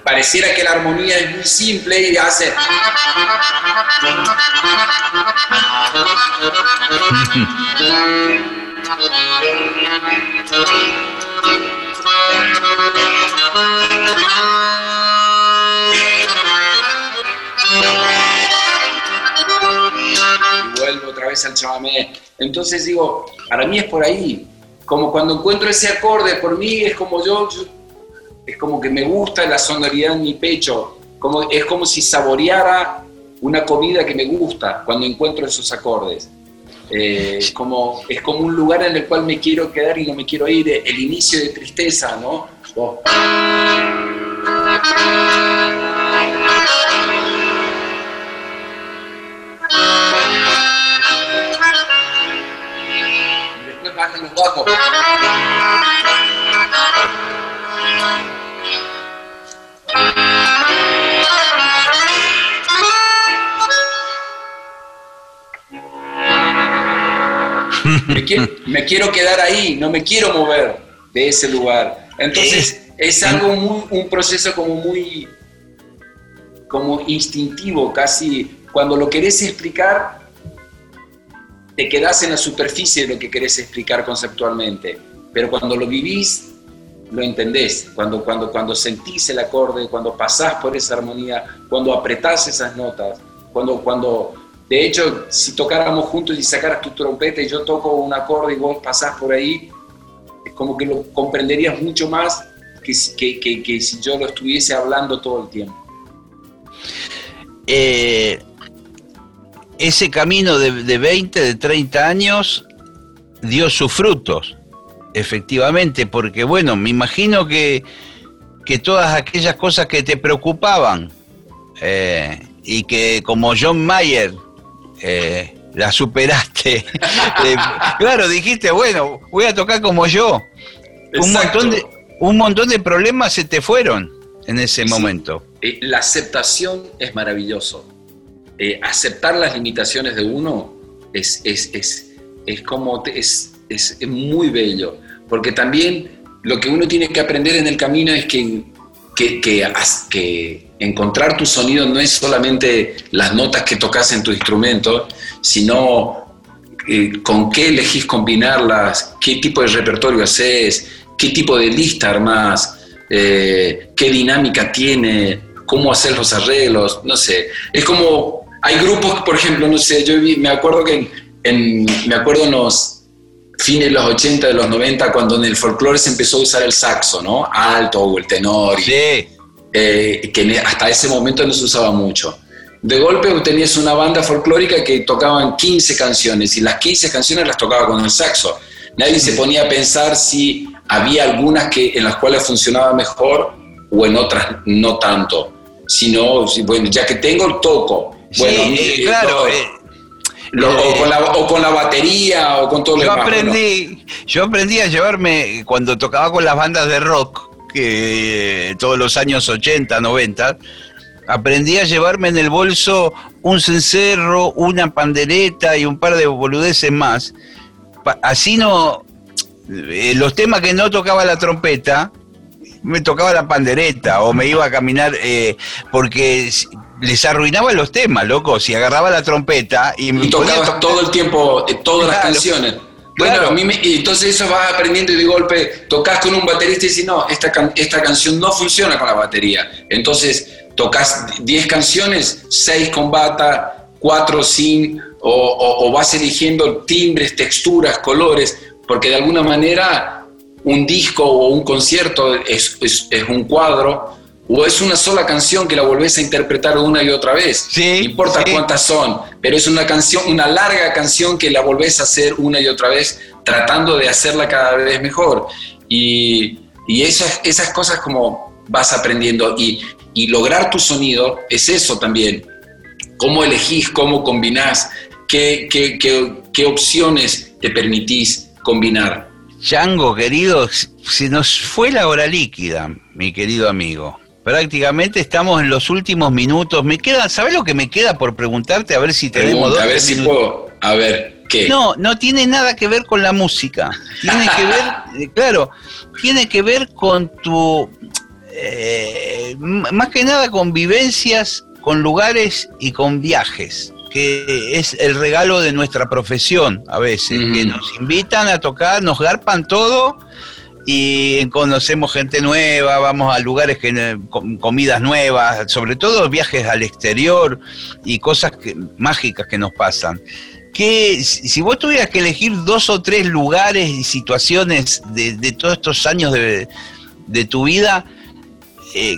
pareciera que la armonía es muy simple y hace... y vuelvo otra vez al chamamé. Entonces digo, para mí es por ahí. Como cuando encuentro ese acorde, por mí es como yo, yo- es como que me gusta la sonoridad en mi pecho. Como, es como si saboreara una comida que me gusta cuando encuentro esos acordes. Eh, como, es como un lugar en el cual me quiero quedar y no me quiero ir. El inicio de tristeza, ¿no? Después bajan los bajos. Me quiero, me quiero quedar ahí, no me quiero mover de ese lugar. Entonces es algo muy, un proceso como muy, como instintivo, casi. Cuando lo querés explicar, te quedás en la superficie de lo que querés explicar conceptualmente. Pero cuando lo vivís, lo entendés. Cuando, cuando, cuando sentís el acorde, cuando pasás por esa armonía, cuando apretás esas notas, cuando, cuando, de hecho, si tocáramos juntos y sacaras tu trompeta y yo toco un acorde y vos pasás por ahí, es como que lo comprenderías mucho más que, que- que si yo lo estuviese hablando todo el tiempo. Eh, ese camino de, de 20, de 30 años dio sus frutos, efectivamente, porque bueno, me imagino que, que todas aquellas cosas que te preocupaban eh, y que como John Mayer eh, las superaste, (laughs) eh, claro, dijiste, bueno, voy a tocar como yo. Un montón, de, un montón de problemas se te fueron en ese Sí. momento. Eh, la aceptación es maravilloso. Eh, aceptar las limitaciones de uno es, es, es, es como te- es, es, muy bello, porque también lo que uno tiene que aprender en el camino es que, que, que encontrar tu sonido no es solamente las notas que tocas en tu instrumento, sino eh, con qué elegís combinarlas, qué tipo de repertorio haces, qué tipo de lista armás, eh, qué dinámica tiene, cómo hacer los arreglos, no sé. Es como, hay grupos, por ejemplo, no sé, yo me acuerdo que en, me acuerdo en los fines de los 80, de los 90, cuando en el folclore se empezó a usar el saxo, ¿no? Alto o el tenor. Sí, eh, que ne- hasta ese momento no se usaba mucho. De golpe tenías una banda folclórica que tocaban 15 canciones y las 15 canciones las tocaba con el saxo. Nadie se ponía a pensar si había algunas que, en las cuales funcionaba mejor o en otras no tanto. Sino, si, bueno, ya que tengo, toco. sí, Bueno, eh, eh, claro. eh, lo- o, con la, o con la batería o con todo lo demás. Aprendí, yo aprendí a llevarme cuando tocaba con las bandas de rock, que todos los años 80, 90, aprendí a llevarme en el bolso un cencerro, una pandereta y un par de boludeces más. Así no, eh, los temas que no tocaba la trompeta, me tocaba la pandereta o me iba a caminar eh, porque les arruinaba los temas, loco. Si agarraba la trompeta y me y ponía a tocabas tocar- todo el tiempo eh, todas las canciones. Bueno, Claro. a mí me- y entonces eso vas aprendiendo y de golpe tocas con un baterista y dices, no, esta, can- esta canción no funciona con la batería. Entonces tocas 10 canciones, 6 con bata, 4 sin, o, o- o vas eligiendo timbres, texturas, colores, porque de alguna manera un disco o un concierto es, es, es un cuadro o es una sola canción que la volvés a interpretar una y otra vez. Sí, no importa sí. cuántas son, pero es una canción, una larga canción que la volvés a hacer una y otra vez, tratando de hacerla cada vez mejor. Y, y esas, esas cosas como vas aprendiendo y, y lograr tu sonido es eso también. Cómo elegís, cómo combinás, qué, qué, qué, qué opciones te permitís combinar. Chango, querido, se nos fue la hora líquida, mi querido amigo. Prácticamente estamos en los últimos minutos. Me queda, ¿sabes lo que me queda por preguntarte? A ver si tenemos dos a ver si puedo. A ver, ¿qué? No, no tiene nada que ver con la música. Tiene que ver, (laughs) eh, claro, tiene que ver con tu, eh, más que nada con vivencias, con lugares y con viajes, que es el regalo de nuestra profesión a veces, que nos invitan a tocar, nos garpan todo y conocemos gente nueva, vamos a lugares que com- comidas nuevas, sobre todo viajes al exterior y cosas que- mágicas que nos pasan. Que si vos tuvieras que elegir dos o tres lugares y situaciones de, de todos estos años de, de tu vida, eh,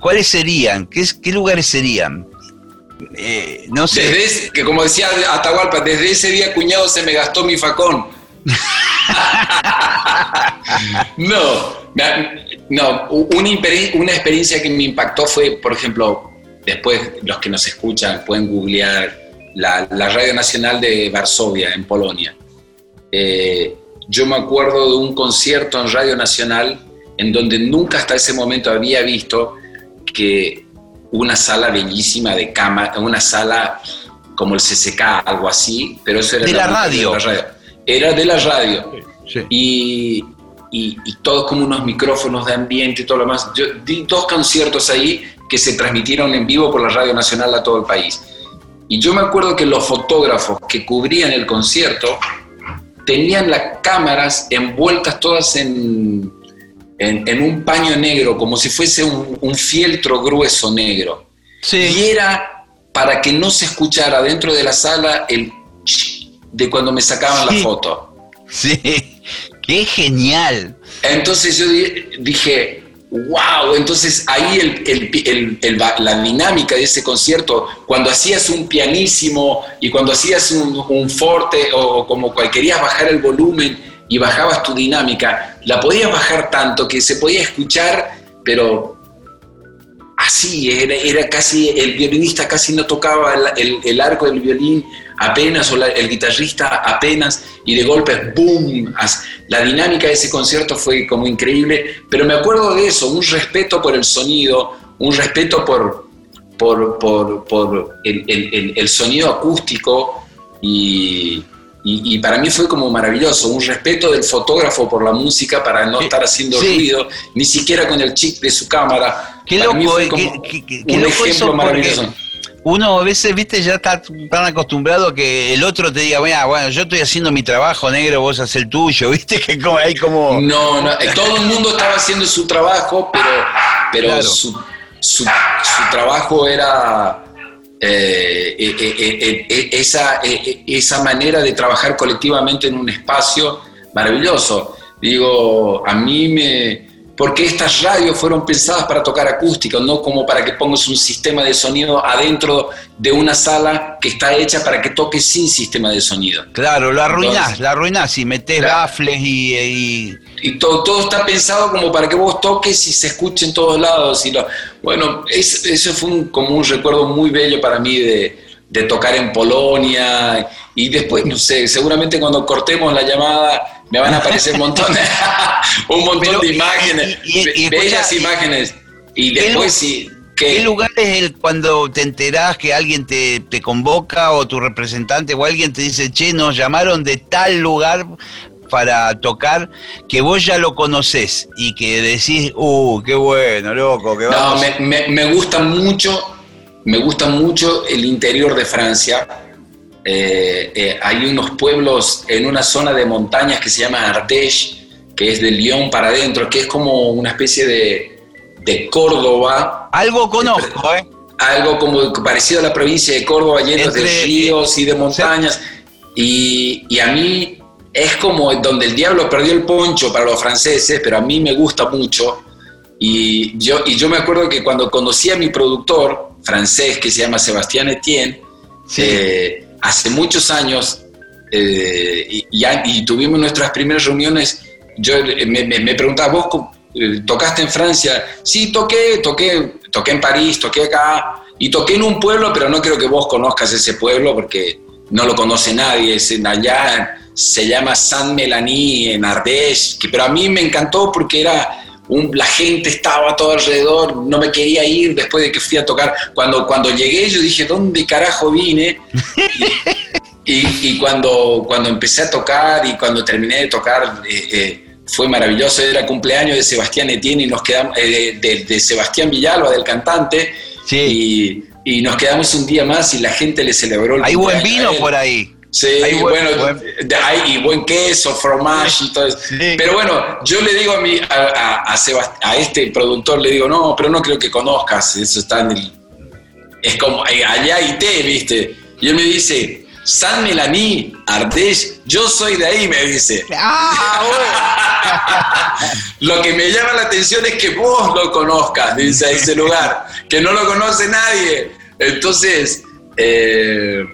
¿cuáles serían? ¿Qué, qué lugares serían? Eh, no sé. Desde ese- que como decía Atahualpa, desde ese día cuñado se me gastó mi facón. (laughs) no, no, una, experiencia que me impactó fue, por ejemplo, después los que nos escuchan pueden googlear la, la Radio Nacional de Varsovia, en Polonia. Eh, yo me acuerdo de un concierto en Radio Nacional en donde nunca hasta ese momento había visto que una sala bellísima de cama, una sala como el CCK, algo así, pero eso era De la música radio. de la radio. Era de la radio. Sí. Y, y, y todos como unos micrófonos de ambiente y todo lo demás. Yo di dos conciertos ahí que se transmitieron en vivo por la Radio Nacional a todo el país. Y yo me acuerdo que los fotógrafos que cubrían el concierto tenían las cámaras envueltas todas en, en, en un paño negro, como si fuese un, un fieltro grueso negro. Y era para que no se escuchara dentro de la sala el ch- de cuando me sacaban Sí. la foto. Sí. Qué genial. Entonces yo di- dije, wow, entonces ahí el- la dinámica de ese concierto, cuando hacías un pianísimo y cuando hacías un, un forte o como cual querías bajar el volumen y bajabas tu dinámica, la podías bajar tanto que se podía escuchar, pero así, era, era casi, el violinista casi no tocaba el, el- el arco del violín apenas, o la- el guitarrista apenas, y de golpe, ¡boom! La dinámica de ese concierto fue como increíble, pero me acuerdo de eso, un respeto por el sonido, un respeto por, por, por- por el, el- el- el sonido acústico, y, y- y para mí fue como maravilloso, un respeto del fotógrafo por la música para no estar haciendo sí. ruido, ni siquiera con el chip de su cámara. Qué Para mí loco, fue eh, como qué- qué- qué- qué un loco ejemplo porque maravilloso. Uno a veces, viste, ya está tan acostumbrado a que el otro te diga, "Mira, bueno, yo estoy haciendo mi trabajo negro, vos haces el tuyo, (laughs) viste, que como, hay como... No, no, eh, todo el mundo estaba haciendo su trabajo, pero, pero Claro. su, su- su trabajo era eh, eh, esa, esa manera de trabajar colectivamente en un espacio maravilloso. Digo, a mí me... Porque estas radios fueron pensadas para tocar acústica, no como para que pongas un sistema de sonido adentro de una sala que está hecha para que toques sin sistema de sonido. Claro, la arruinás, Entonces- la arruinás y metés Claro. baffles y, y- y todo, todo está pensado como para que vos toques y se escuche en todos lados. Y lo, bueno, es- eso fue un- como un recuerdo muy bello para mí de, de tocar en Polonia. Y después, no sé, seguramente cuando cortemos la llamada me van a aparecer un montón de, un montón Pero, de imágenes, y- y- y be- bellas imágenes. Y ¿qué después sí, ¿Qué que lugar es el cuando te enterás que alguien te, te convoca o tu representante o alguien te dice, che, nos llamaron de tal lugar para tocar que vos ya lo conocés y que decís, uh, qué bueno, loco, que No, vamos. me, me- me gusta mucho, me gusta mucho el interior de Francia. Eh, eh, hay unos pueblos en una zona de montañas que se llama Ardèche, que es de Lyon para adentro, que es como una especie de, de Córdoba, Algo conozco, ¿eh? algo como parecido a la provincia de Córdoba, lleno de ríos y de montañas. Y, y a mí es como donde el diablo perdió el poncho para los franceses, pero a mí me gusta mucho. Y yo, y yo me acuerdo que cuando conocí a mi productor francés, que se llama Sebastián Etienne, eh, hace muchos años, eh, y, tuvimos nuestras primeras reuniones, yo eh, me, preguntaba, ¿vos tocaste en Francia? Sí, toqué, toqué, toqué en París, toqué acá, y toqué en un pueblo, pero no creo que vos conozcas ese pueblo porque no lo conoce nadie, es allá se llama San Melanie en Ardèche, que, pero a mí me encantó porque era un, la gente estaba todo alrededor, no me quería ir después de que fui a tocar. Cuando, cuando llegué yo dije, ¿dónde carajo vine? Y, cuando, cuando empecé a tocar y cuando terminé de tocar, eh, eh, fue maravilloso. Era cumpleaños de Sebastián Etienne y nos quedamos, eh, de, Sebastián Villalba, del cantante. Y, y, nos quedamos un día más y la gente le celebró el Hay buen vino por ahí. Sí, bueno, Hay, y buen queso, fromage y todo eso. Pero bueno, yo le digo a, mi, a, a, a, este productor, le digo, no, pero no creo que conozcas, eso está en el... Es como allá y te, ¿viste? Y él me dice, San Melanie, Ardèche, yo soy de ahí, me dice. Ah, (laughs) lo que me llama la atención es que vos lo conozcas, dice, ese lugar, que no lo conoce nadie. Entonces, eh,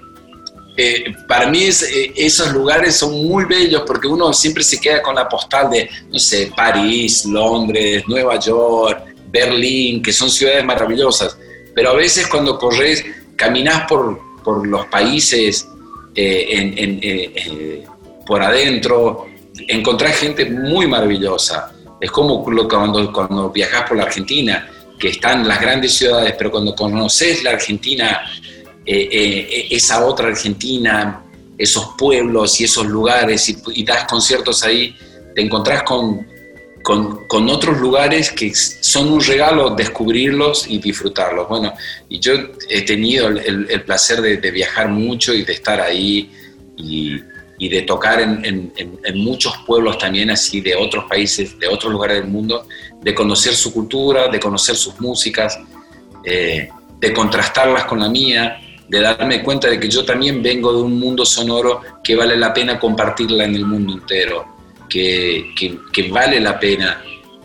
eh, para mí eh, esos lugares son muy bellos porque uno siempre se queda con la postal de, no sé, París, Londres, Nueva York, Berlín, que son ciudades maravillosas. Pero a veces cuando corres, caminas por, por los países eh, por adentro, encontrás gente muy maravillosa. Es como cuando, cuando viajas por la Argentina, que están las grandes ciudades, pero cuando conoces la Argentina eh, eh, esa otra Argentina, esos pueblos y esos lugares y, das conciertos ahí, te encontrás con, con, otros lugares que son un regalo descubrirlos y disfrutarlos. Bueno, y yo he tenido el, placer de, viajar mucho y de estar ahí y, y de tocar en, en, muchos pueblos también así de otros países, de otros lugares del mundo, de conocer su cultura, de conocer sus músicas, eh, de contrastarlas con la mía, de darme cuenta de que yo también vengo de un mundo sonoro que vale la pena compartirla en el mundo entero, que, que, vale la pena,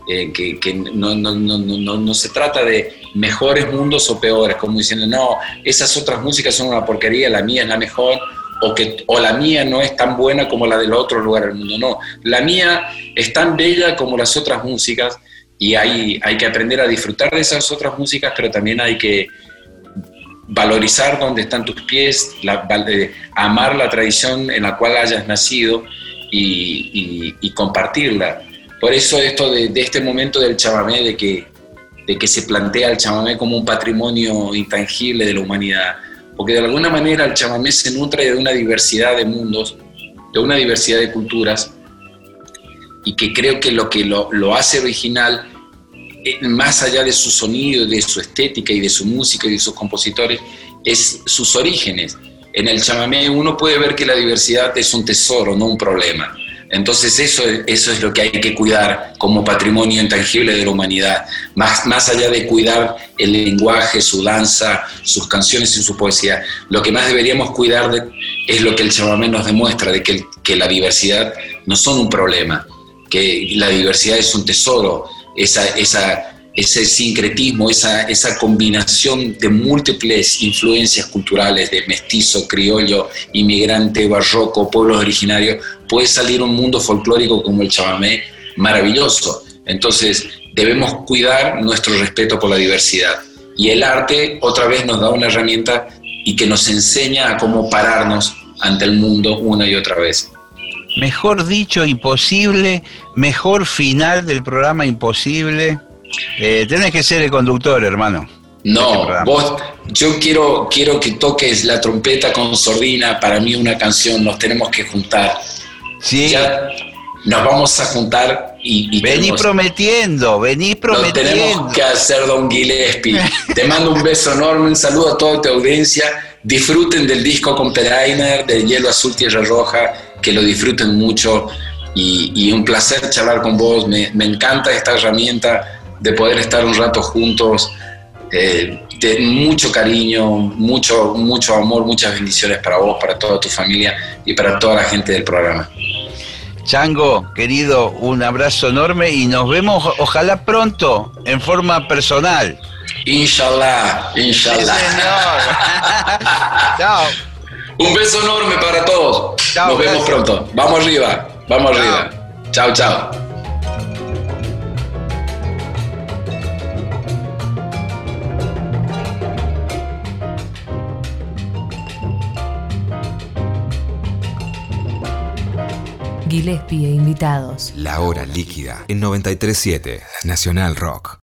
eh, que, que no, no, no, no, se trata de mejores mundos o peores, como diciendo, no, esas otras músicas son una porquería, la mía es la mejor, o, que, o la mía no es tan buena como la del otro lugar del mundo, no, la mía es tan bella como las otras músicas y hay, hay que aprender a disfrutar de esas otras músicas, pero también hay que valorizar donde están tus pies, amar la tradición en la cual hayas nacido y, compartirla. Por eso esto de, este momento del chamamé, de que, se plantea el chamamé como un patrimonio intangible de la humanidad, porque de alguna manera el chamamé se nutre de una diversidad de mundos, de una diversidad de culturas, y que creo que lo que lo, lo hace original eh, más allá de su sonido, de su estética y de su música y de sus compositores, es sus orígenes. En el chamamé uno puede ver que la diversidad es un tesoro, no un problema. Entonces eso, eso es lo que hay que cuidar como patrimonio intangible de la humanidad, más, más allá de cuidar el lenguaje, su danza, sus canciones y su poesía. Lo que más deberíamos cuidar es lo que el chamamé nos demuestra, de que, que la diversidad no son un problema, que la diversidad es un tesoro, ese sincretismo, esa, esa combinación de múltiples influencias culturales, de mestizo, criollo, inmigrante, barroco, pueblos originarios, puede salir un mundo folclórico como el chamamé maravilloso. Entonces, debemos cuidar nuestro respeto por la diversidad. Y el arte otra vez nos da una herramienta y que nos enseña a cómo pararnos ante el mundo una y otra vez mejor dicho imposible, mejor final del programa imposible. Eh, tenés que ser el conductor, hermano. No, este vos, yo quiero, quiero que toques la trompeta con sordina, para mí una canción, nos tenemos que juntar. Sí. Ya nos vamos a juntar y... y vení prometiendo, vení prometiendo. tenemos que hacer, don Gillespie. (laughs) Te mando un beso enorme, un saludo a toda tu audiencia. Disfruten del disco con Perainer, de Hielo Azul Tierra Roja que lo disfruten mucho y, un placer charlar con vos. Me, encanta esta herramienta de poder estar un rato juntos. Eh, de mucho cariño, mucho, mucho amor, muchas bendiciones para vos, para toda tu familia y para toda la gente del programa. Chango, querido, un abrazo enorme y nos vemos ojalá pronto en forma personal. Inshallah, inshallah. (laughs) (laughs) Chao. Un beso enorme para todos. Chao, nos vemos pronto. Vamos arriba, vamos Chao. arriba. Chao, chao. Gillespie e invitados. La hora líquida en 937 Nacional Rock.